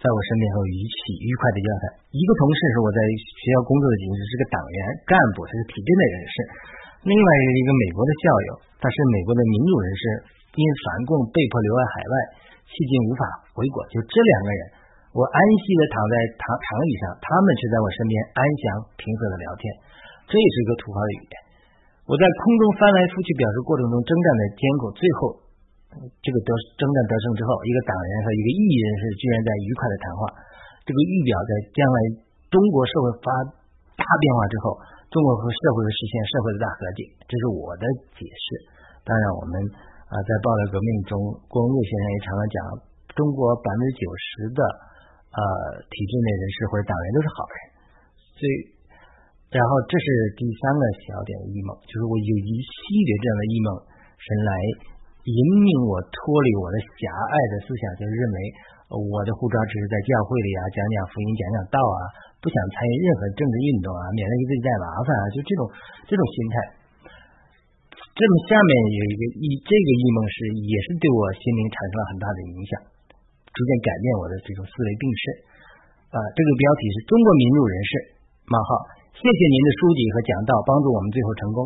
在我身边和我一起愉快的交谈。一个同事是我在学校工作的同事，是个党员干部，他是体制内人士；另外是一个美国的校友，他是美国的民主人士。因反共被迫留在海外，迄今无法回国。就这两个人，我安息的躺在躺躺椅上，他们却在我身边安详平和的聊天。这也是一个土话的语言。我在空中翻来覆去表示过程中征战的艰苦，最后这个得征战得胜之后，一个党人和一个异议人士居然在愉快的谈话。这个预表在将来中国社会发大变化之后，中国和社会实现社会的大和解。这是我的解释。当然，我们啊在暴乱革命中，郭文贵先生也常常讲，中国百分之九十的呃体制内人士或者党员都是好人。所以，然后这是第三个小点的异梦，就是我有一系列这样的异梦，神来引领我脱离我的狭隘的思想，就是认为。我的护照只是在教会里啊，讲讲福音，讲讲道啊，不想参与任何政治运动啊，免得给自己带麻烦啊，就这种这种心态。这么下面有一个异，这个异梦是也是对我心灵产生了很大的影响，逐渐改变我的这种思维定式。啊，这个标题是中国民主人士冒号，谢谢您的书籍和讲道，帮助我们最后成功。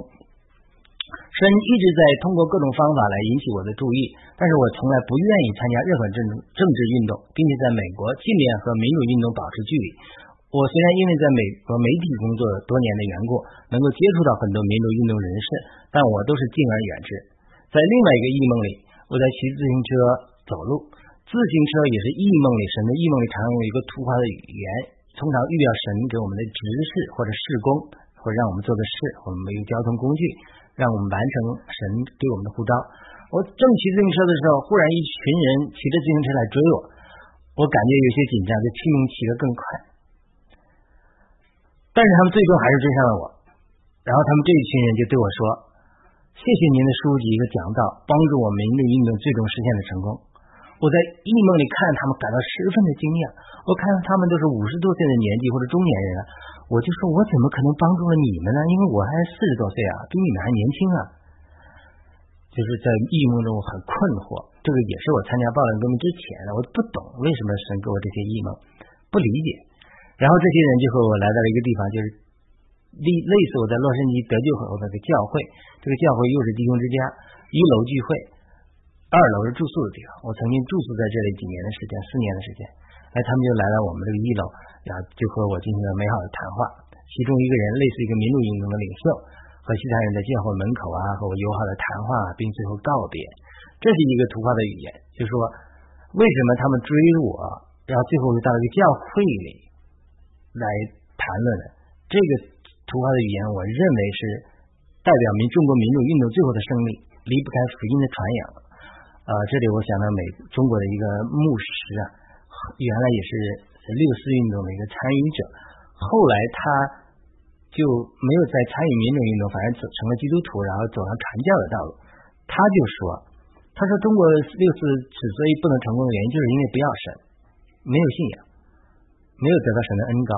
神一直在通过各种方法来引起我的注意，但是我从来不愿意参加任何政政治运动，并且在美国尽量和民主运动保持距离。我虽然因为在美国媒体工作多年的缘故，能够接触到很多民主运动人士，但我都是敬而远之。在另外一个异梦里，我在骑自行车走路，自行车也是异梦里神的异梦里常用一个突发的语言，通常预表神给我们的指示或者事工，或者让我们做的事，我们没有交通工具。让我们完成神给我们的护照。我正骑自行车的时候，忽然一群人骑着自行车来追我，我感觉有些紧张，就拼命骑得更快。但是他们最终还是追上了我。然后他们这一群人就对我说：“谢谢您的书籍和讲道，帮助我们的运动最终实现了成功。”我在异梦里看他们，感到十分的惊讶。我看到他们都是五十多岁的年纪或者中年人了。我就说，我怎么可能帮助了你们呢？因为我还四十多岁啊，比你们还年轻啊。就是在异梦中很困惑，这个也是我参加暴乱革命之前的，我不懂为什么神给我这些异梦，不理解。然后这些人就和我来到了一个地方，就是类类似我在洛杉矶得救后的个教会，这个教会又是弟兄之家，一楼聚会，二楼是住宿的地方。我曾经住宿在这里几年的时间，四年的时间。哎，他们就来到我们这个一楼，然后就和我进行了美好的谈话。其中一个人类似一个民主运动的领袖，和其他人在教会门口啊和我友好的谈话，并最后告别。这是一个图画的语言，就说为什么他们追我，然后最后又到一个教会里来谈论的。这个图画的语言，我认为是代表民中国民主运动最后的胜利，离不开福音的传扬。呃，这里我想到美中国的一个牧师啊。原来也是六四运动的一个参与者，后来他就没有再参与民主运动，反而走成了基督徒，然后走上传教的道路。他就说：“他说中国六四之所以不能成功的原因，就是因为不要神，没有信仰，没有得到神的恩高。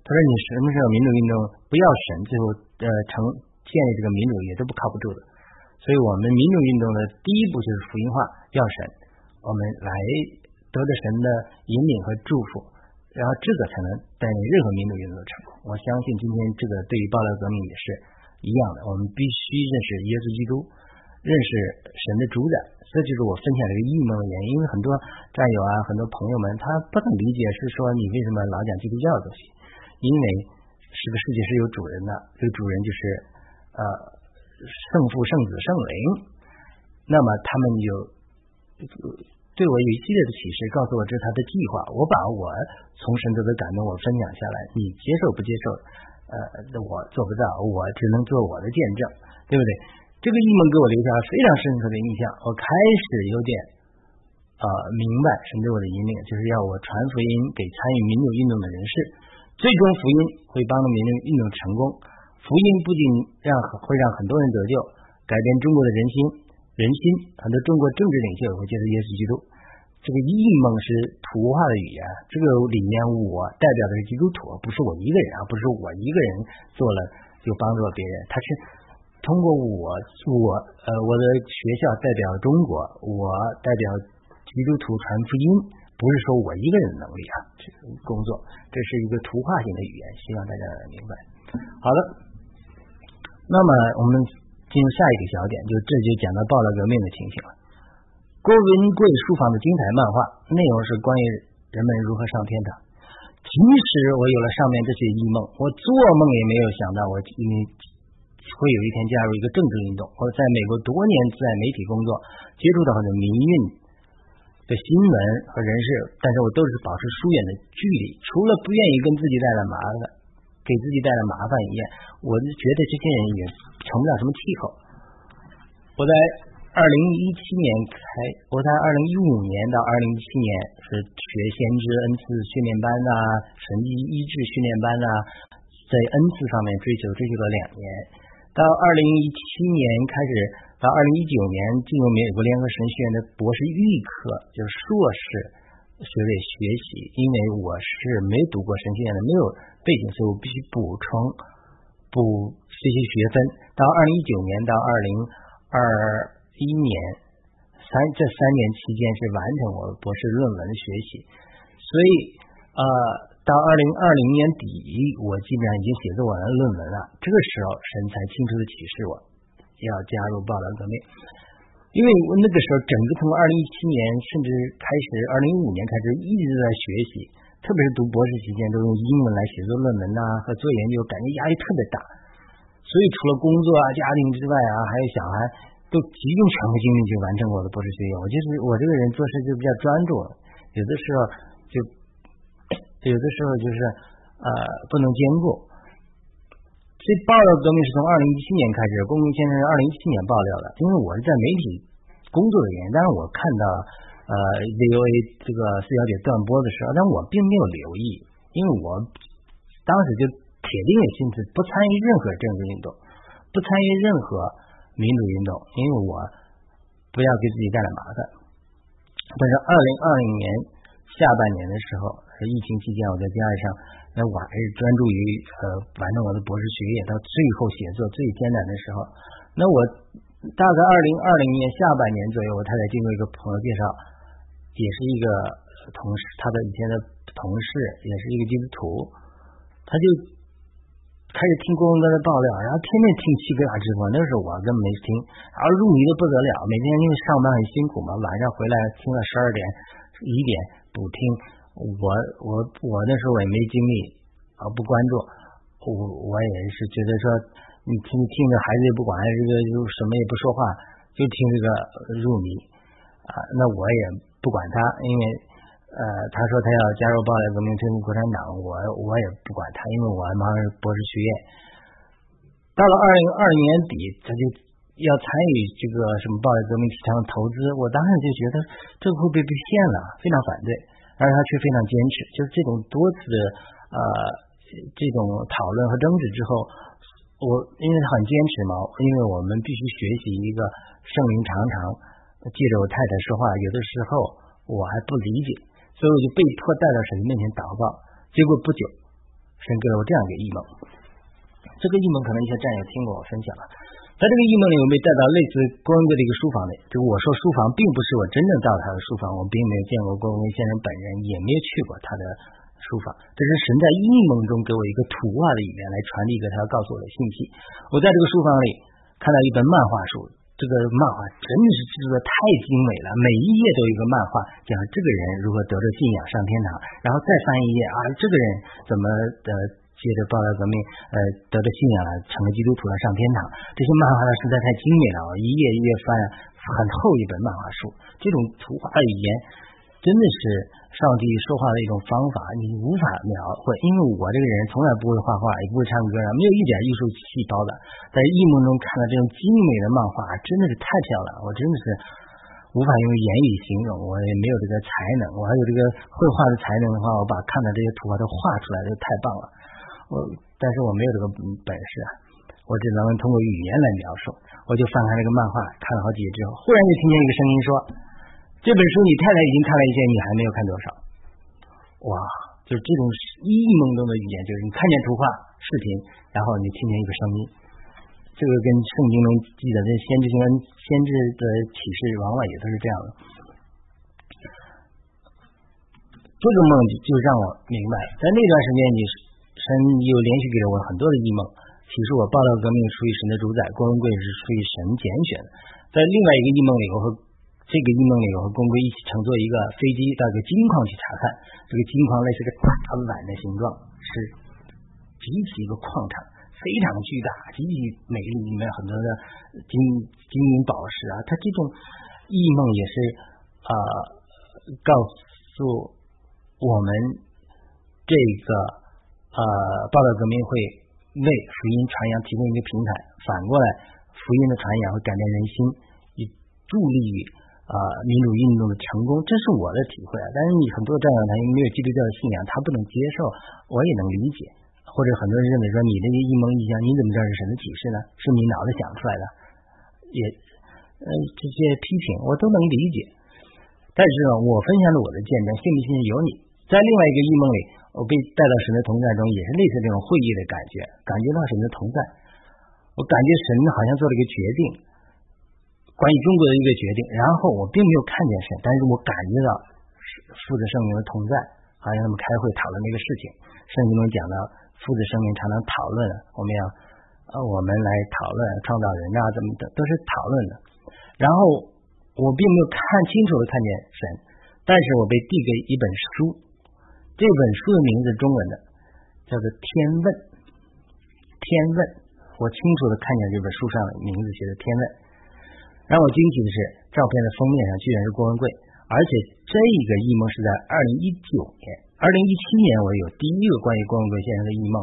他说你什么时候民主运动不要神，最后呃成建立这个民主也都不靠不住的。所以我们民主运动的第一步就是福音化，要神，我们来。”得着神的引领和祝福，然后这个才能带领任何民主运动的成功。我相信今天这个对于暴乱革命也是一样的，我们必须认识耶稣基督，认识神的主宰。这就是我分享这个异梦的原因。因为很多战友啊，很多朋友们他不能理解，是说你为什么老讲基督教的东西？因为这个世界是有主人的，这个主人就是呃圣父、圣子、圣灵。那么他们就。对我有一系列的启示，告诉我这是他的计划。我把我从神得的感动，我分享下来。你接受不接受？呃，我做不到，我只能做我的见证，对不对？这个异梦给我留下了非常深刻的印象。我开始有点呃明白神对我的引领，就是要我传福音给参与民主运动的人士。最终福音会帮助民主运动成功。福音不仅让会让很多人得救，改变中国的人心。人心，很多中国政治领袖也会接受耶稣基督。这个异梦是图画的语言，这个里面我代表的是基督徒，不是我一个人啊，不是我一个人做了就帮助了别人，他是通过我，我呃我的学校代表中国，我代表基督徒传福音，不是说我一个人的能力啊，这个工作，这是一个图画性的语言，希望大家能明白。好的，那么我们。进入下一个小点，就这就讲到暴乱革命的情形了。郭文贵书房的精彩漫画内容是关于人们如何上天堂。即使我有了上面这些异梦，我做梦也没有想到我你会有一天加入一个政治运动。我在美国多年在媒体工作，接触到很多民运的新闻和人士，但是我都是保持疏远的距离。除了不愿意跟自己带来麻烦，给自己带来麻烦一样，我就觉得这些人也成不了什么气候。我在。二零一七年开，我在二零一五年到二零一七年是学先知恩赐训练班呐，神医医治训练班呐，在恩赐上面追求追求了两年。到二零一七年开始，到二零一九年进入美国联合神学院的博士预科，就是硕士学位学习。因为我是没读过神学院的，没有背景，所以我必须补充补这些学分。到二零一九年到二零二。一年三这三年期间是完成我博士论文的学习，所以呃到二零二零年底，我基本上已经写作完了论文了。这个时候，神才清楚的启示我要加入报道革命，因为那个时候整个从二零一七年甚至开始二零一五年开始一直在学习，特别是读博士期间都用英文来写作论文呐和做研究，感觉压力特别大。所以除了工作啊、家庭之外啊，还有小孩。都集中全部精力去完成我的博士学业。我就是我这个人做事就比较专注，有的时候就有的时候就是呃不能兼顾。这爆料革命是从二零一七年开始，公民先生是二零一七年爆料的。因为我是在媒体工作的原因，但是我看到呃 VOA 这个四小姐断播的时候，但我并没有留意，因为我当时就铁定的心思不参与任何政治运动，不参与任何。民主运动，因为我不要给自己带来麻烦。但是二零二零年下半年的时候，疫情期间我在家里上，那我还是专注于呃完成我的博士学业，到最后写作最艰难的时候。那我大概二零二零年下半年左右，我太太经过一个朋友介绍，也是一个同事，他的以前的同事，也是一个基督徒，他就。开始听郭文哥的爆料，然后天天听七哥俩直播。那时候我根本没听，然后入迷的不得了。每天因为上班很辛苦嘛，晚上回来听了十二点、一点补听。我我我那时候我也没精力啊，不关注。我我也是觉得说，你听听着孩子也不管，这个就什么也不说话，就听这个入迷啊。那我也不管他，因为。呃，他说他要加入暴力革命，退出共产党，我我也不管他，因为我还忙着博士学业。到了二零二零年底，他就要参与这个什么暴力革命提倡的投资，我当时就觉得这个会不会被骗了，非常反对。而他却非常坚持，就是这种多次的呃这种讨论和争执之后，我因为他很坚持嘛，因为我们必须学习一个圣灵常常借着我太太说话，有的时候我还不理解。所以我就被迫带到神面前祷告，结果不久，神给了我这样一个异梦。这个异梦可能一些战友听过我分享了。在这个异梦里，我被带到类似郭文贵的一个书房里。就我说书房，并不是我真正到他的书房，我并没有见过郭文贵先生本人，也没有去过他的书房。这是神在异梦中给我一个图画的语言来传递一个他要告诉我的信息。我在这个书房里看到一本漫画书。这个漫画真的是制作的太精美了，每一页都有一个漫画，讲这个人如何得着信仰上天堂，然后再翻一页啊，这个人怎么的接着报道革命，呃，得着信仰了，成了基督徒了，上天堂。这些漫画呢实在太精美了，一页一页翻，很厚一本漫画书，这种图画语言真的是。上帝说话的一种方法，你无法描绘，因为我这个人从来不会画画，也不会唱歌，没有一点艺术细胞的。在异梦中看到这种精美的漫画，真的是太漂亮，我真的是无法用言语形容。我也没有这个才能，我还有这个绘画的才能的话，我把看到这些图画都画出来，就太棒了。我，但是我没有这个本事啊，我只能通过语言来描述。我就翻开这个漫画，看了好几页之后，忽然就听见一个声音说。这本书你太太已经看了一些，你还没有看多少？哇，就是这种异梦中的语言，就是你看见图画、视频，然后你听见一个声音，这个跟圣经中记载的先知性、先知的启示，往往也都是这样的。这个梦就让我明白，在那段时间，你神又连续给了我很多的异梦，启示我报道革命属于神的主宰，郭文贵是属于神拣选的。在另外一个异梦里，我和这个异梦里，我和公龟一起乘坐一个飞机到一个金矿去查看。这个金矿类似个大碗的形状，是极其一个矿场，非常巨大，极其美丽，里面很多的金金银宝石啊。它这种异梦也是啊，告诉我们这个呃，报道革命会为福音传扬提供一个平台。反过来，福音的传扬会改变人心，以助力于。啊，民主运动的成功，这是我的体会啊。但是你很多战友他没有基督教的信仰，他不能接受，我也能理解。或者很多人认为说你那个一蒙一象，你怎么知道是神的启示呢？是你脑子想出来的？也，呃，这些批评我都能理解。但是呢，我分享了我的见证，信不信由你。在另外一个异梦里，我被带到神的同在中，也是类似这种会议的感觉，感觉到神的同在。我感觉神好像做了一个决定。关于中国的一个决定，然后我并没有看见神，但是我感觉到父子圣灵的同在，好像他们开会讨论这个事情。圣经中讲到父子圣灵常常讨论，我们要呃我们来讨论创造人啊怎么的，都是讨论的。然后我并没有看清楚的看见神，但是我被递给一本书，这本书的名字中文的叫做《天问》，天问，我清楚的看见这本书上的名字写的《天问》。让我惊奇的是，照片的封面上居然是郭文贵，而且这个异梦是在二零一九年、二零一七年，我有第一个关于郭文贵先生的异梦，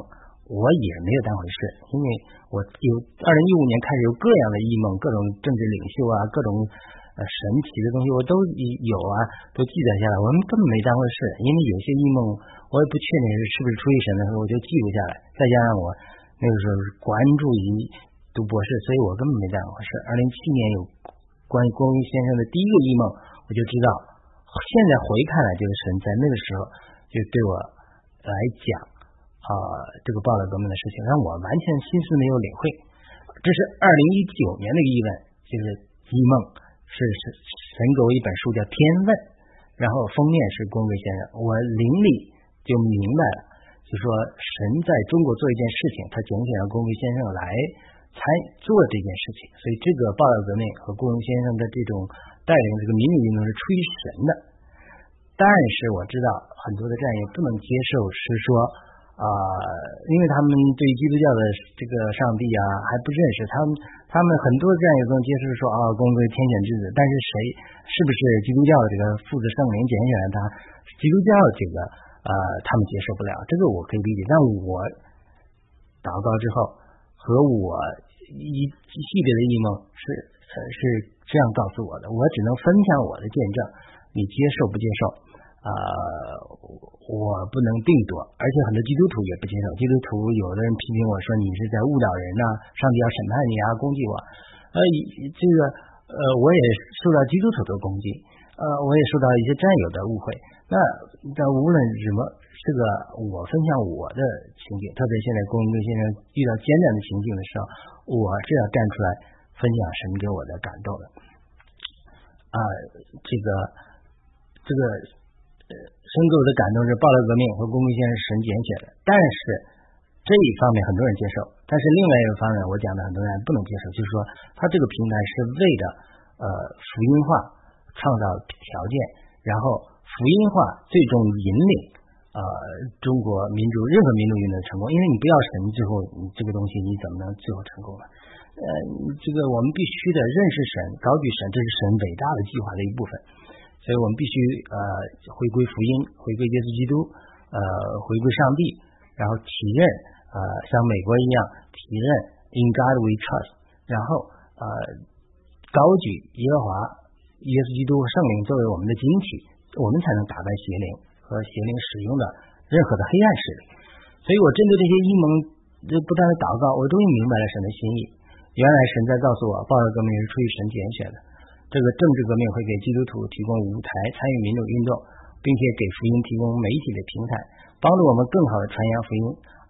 我也没有当回事，因为我有二零一五年开始有各样的异梦，各种政治领袖啊，各种呃神奇的东西，我都有啊，都记载下来，我们根本没当回事，因为有些异梦我也不确定是是不是出于神的，时候我就记录下来，再加上我那个时候是关注于。读博士，所以我根本没这样回事。二零七年有关于郭威先生的第一个异梦，我就知道。现在回看来，就是神在那个时候就对我来讲啊，这个报道革命的事情，让我完全心思没有领会。这是二零一九年的一个疑问，就是异梦是神神给我一本书叫《天问》，然后封面是郭威先生，我灵里就明白了，就说神在中国做一件事情，他拣选了郭威先生来。才做这件事情，所以这个报道革命和顾荣先生的这种带领这个民主运动是出于神的。但是我知道很多的战友不能接受，是说啊，因为他们对基督教的这个上帝啊还不认识，他们他们很多战友不能接受说啊，公为天选之子，但是谁是不是基督教的这个父子圣灵拣选他，基督教这个呃他们接受不了，这个我可以理解。但我祷告之后。和我一一系列的异梦是是这样告诉我的，我只能分享我的见证，你接受不接受？呃，我不能定夺，而且很多基督徒也不接受。基督徒有的人批评我说你是在误导人呐，上帝要审判你啊，攻击我。呃，这个呃，我也受到基督徒的攻击，呃，我也受到一些战友的误会。那但无论什么。这个我分享我的情景，特别现在公公先生遇到艰难的情境的时候，我是要站出来分享神给我的感动的。啊，这个这个呃深给我的感动是暴乱革命和公公先生神拣选的，但是这一方面很多人接受，但是另外一个方面我讲的很多人不能接受，就是说他这个平台是为了呃福音化创造条件，然后福音化最终引领。呃，中国民主任何民主运动成功，因为你不要神，最后你这个东西你怎么能最后成功呢？呃，这个我们必须得认识神，高举神，这是神伟大的计划的一部分。所以我们必须呃回归福音，回归耶稣基督，呃回归上帝，然后体认呃像美国一样体认 In God We Trust，然后呃高举耶和华耶稣基督圣灵作为我们的晶体，我们才能打败邪灵。和邪灵使用的任何的黑暗势力，所以我针对这些阴谋，就不断的祷告，我终于明白了神的心意。原来神在告诉我，暴乱革命是出于神拣选的。这个政治革命会给基督徒提供舞台，参与民主运动，并且给福音提供媒体的平台，帮助我们更好的传扬福音。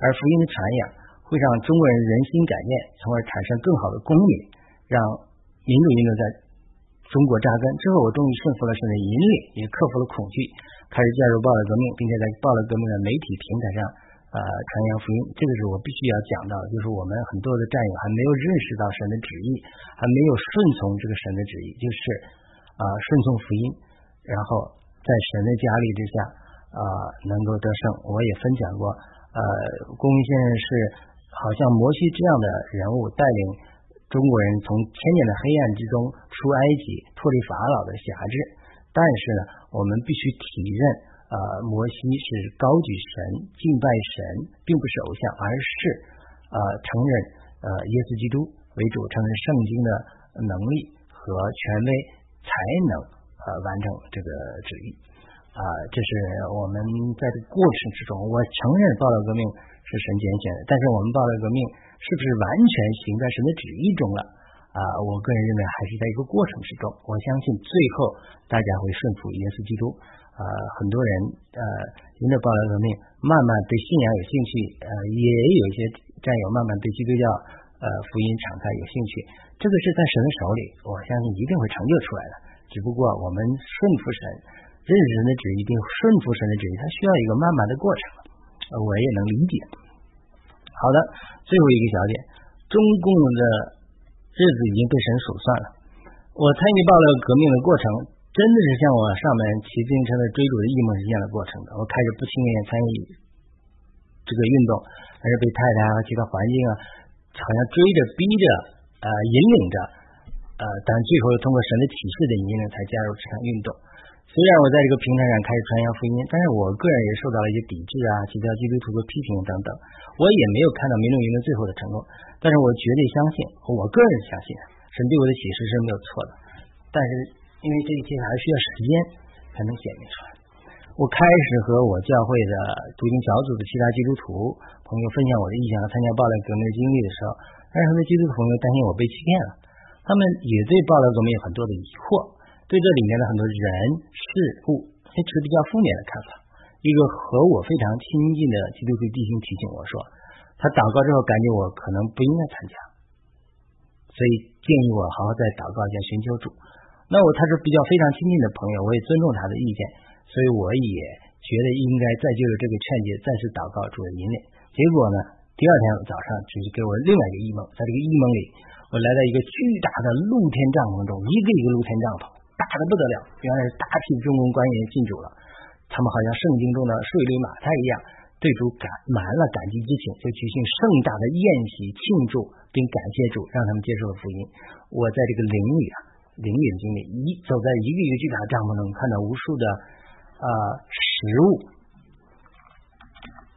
而福音的传扬会让中国人人心改变，从而产生更好的公民，让民主运动在中国扎根。之后，我终于顺服了神的引领，也克服了恐惧。开始加入暴力革命，并且在暴力革命的媒体平台上，呃，传扬福音。这个是我必须要讲到，就是我们很多的战友还没有认识到神的旨意，还没有顺从这个神的旨意，就是啊顺从福音，然后在神的加力之下啊能够得胜。我也分享过，呃，公明先生是好像摩西这样的人物，带领中国人从千年的黑暗之中出埃及，脱离法老的辖制。但是呢，我们必须体认，呃，摩西是高举神、敬拜神，并不是偶像，而是呃承认呃耶稣基督为主，承认圣经的能力和权威，才能呃完成这个旨意。啊，这是我们在这个过程之中，我承认报道革命是神拣选的，但是我们报道革命是不是完全行在神的旨意中了？啊，我个人认为还是在一个过程之中。我相信最后大家会顺服耶稣基督。啊，很多人呃，因着报道革命，慢慢对信仰有兴趣，呃，也有一些战友慢慢对基督教呃福音敞开有兴趣。这个是在神的手里，我相信一定会成就出来的。只不过我们顺服神，认识神的旨意，并顺服神的旨意，它需要一个慢慢的过程。我也能理解。好的，最后一个小点，中共的。日子已经被神数算了。我参与爆料革命的过程，真的是像我上面骑自行车的追逐的异梦一样的过程的。我开始不情愿参与这个运动，而是被太太和其他环境啊，好像追着、逼着、呃引领着，呃，但最后通过神的启示的引领，才加入这场运动。虽然我在这个平台上开始传扬福音，但是我个人也受到了一些抵制啊，其他基督徒的批评等等。我也没有看到民众营的最后的承诺，但是我绝对相信，我个人相信，神对我的启示是没有错的。但是因为这一切还需要时间才能显明出来。我开始和我教会的读经小组的其他基督徒朋友分享我的意向和参加暴乱革命的经历的时候，但是很多基督徒朋友担心我被欺骗了，他们也对暴乱革命有很多的疑惑。对这里面的很多人事物，持比较负面的看法。一个和我非常亲近的基督徒弟兄提醒我说，他祷告之后感觉我可能不应该参加，所以建议我好好再祷告一下，寻求主。那我他是比较非常亲近的朋友，我也尊重他的意见，所以我也觉得应该再就着这个劝诫暂时祷告主的引领。结果呢，第二天早上就是给我另外一个异梦，在这个异梦里，我来到一个巨大的露天帐篷中，一个一个露天帐篷。大的不得了，原来是大批中共官员进主了，他们好像圣经中的税吏马太一样，对主感满了感激之情，就举行盛大的宴席庆祝，并感谢主，让他们接受了福音。我在这个灵里啊，灵眼经历一走在一个一个巨大的帐篷中，看到无数的啊食物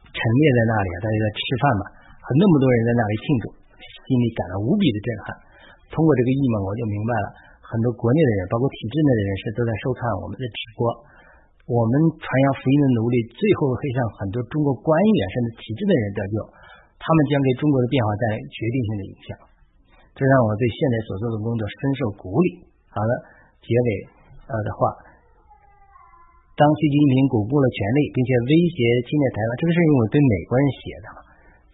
陈列在那里，大家在吃饭嘛，和那么多人在那里庆祝，心里感到无比的震撼。通过这个异梦，我就明白了。很多国内的人，包括体制内的人士，都在收看我们的直播。我们传扬福音的努力，最后会让很多中国官员甚至体制的人得救。他们将给中国的变化带来决定性的影响。这让我对现在所做的工作深受鼓励。好了，结尾呃的话，当习近平巩固了权力，并且威胁侵略台湾，这个是因为我对美国人写的，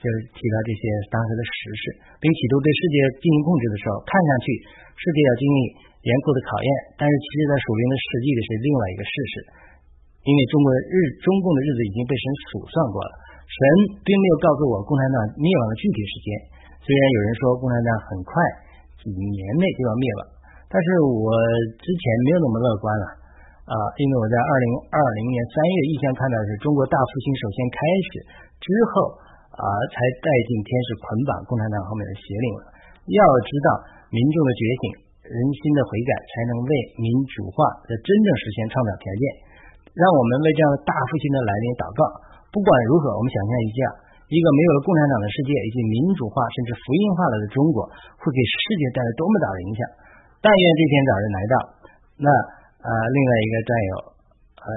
就是提到这些当时的时事，并企图对世界进行控制的时候，看上去。世界要经历严酷的考验，但是其实，在属灵的实际的是另外一个事实，因为中国日中共的日子已经被神数算过了，神并没有告诉我共产党灭亡的具体时间。虽然有人说共产党很快几年内就要灭亡，但是我之前没有那么乐观了啊，因为我在二零二零年三月意向看到的是中国大复兴首先开始之后啊，才带进天使捆绑共产党后面的邪灵了。要知道。民众的觉醒，人心的悔改，才能为民主化的真正实现创造条件。让我们为这样的大复兴的来临祷告。不管如何，我们想象一下，一个没有了共产党的世界，以及民主化甚至福音化了的中国，会给世界带来多么大的影响？但愿这天早日来到。那呃，另外一个战友呃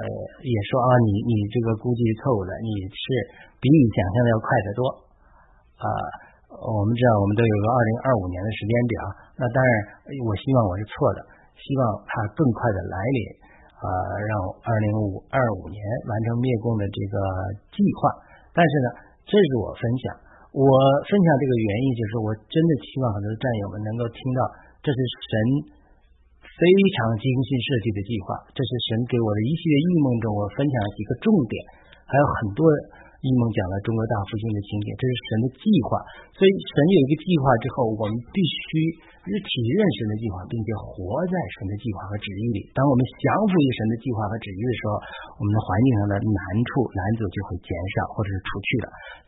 也说啊，你你这个估计错误了，你是比你想象的要快得多啊。我们知道，我们都有个二零二五年的时间表。那当然，我希望我是错的，希望它更快的来临，啊，让二零五二五年完成灭共的这个计划。但是呢，这是我分享，我分享这个原因就是，我真的希望很多战友们能够听到，这是神非常精心设计的计划，这是神给我的一系列异梦中，我分享了几个重点，还有很多一梦讲了中国大复兴的情节，这是神的计划。所以神有一个计划之后，我们必须体认神的计划，并且活在神的计划和旨意里。当我们降服于神的计划和旨意的时候，我们的环境上的难处难阻就会减少或者是除去了。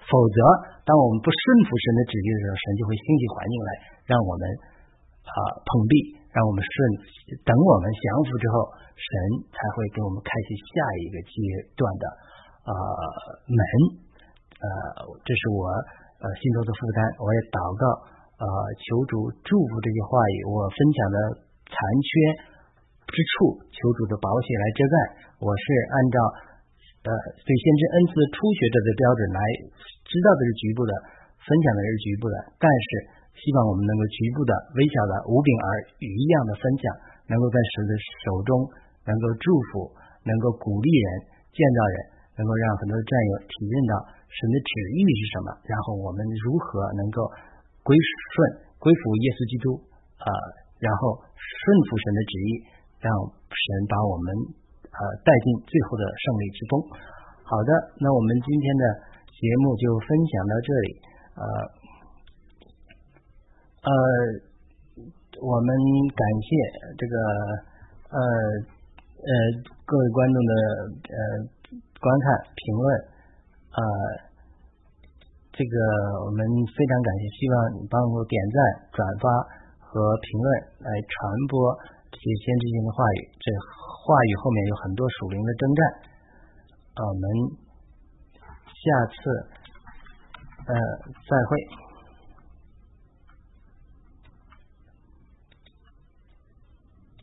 否则，当我们不顺服神的旨意的时候，神就会兴起环境来让我们啊碰壁，让我们顺。等我们降服之后，神才会给我们开启下一个阶段的啊门。呃，这是我呃心中的负担。我也祷告呃求主祝福这些话语。我分享的残缺之处，求主的宝血来遮盖。我是按照呃对先知恩赐初学者的标准来知道的是局部的，分享的是局部的，但是希望我们能够局部的、微小的、无柄而鱼一样的分享，能够在神的手中能够祝福，能够鼓励人、建造人，能够让很多战友体认到神的旨意是什么，然后我们如何能够归顺、归服耶稣基督啊，然后顺服神的旨意，让神把我们呃带进最后的胜利之中。好的，那我们今天的节目就分享到这里，呃呃，我们感谢这个呃呃各位观众的呃观看评论，呃，这个我们非常感谢，希望你帮助点赞、转发和评论来传播这些先知性的话语，这话语后面有很多属灵的征战，我们下次呃再会。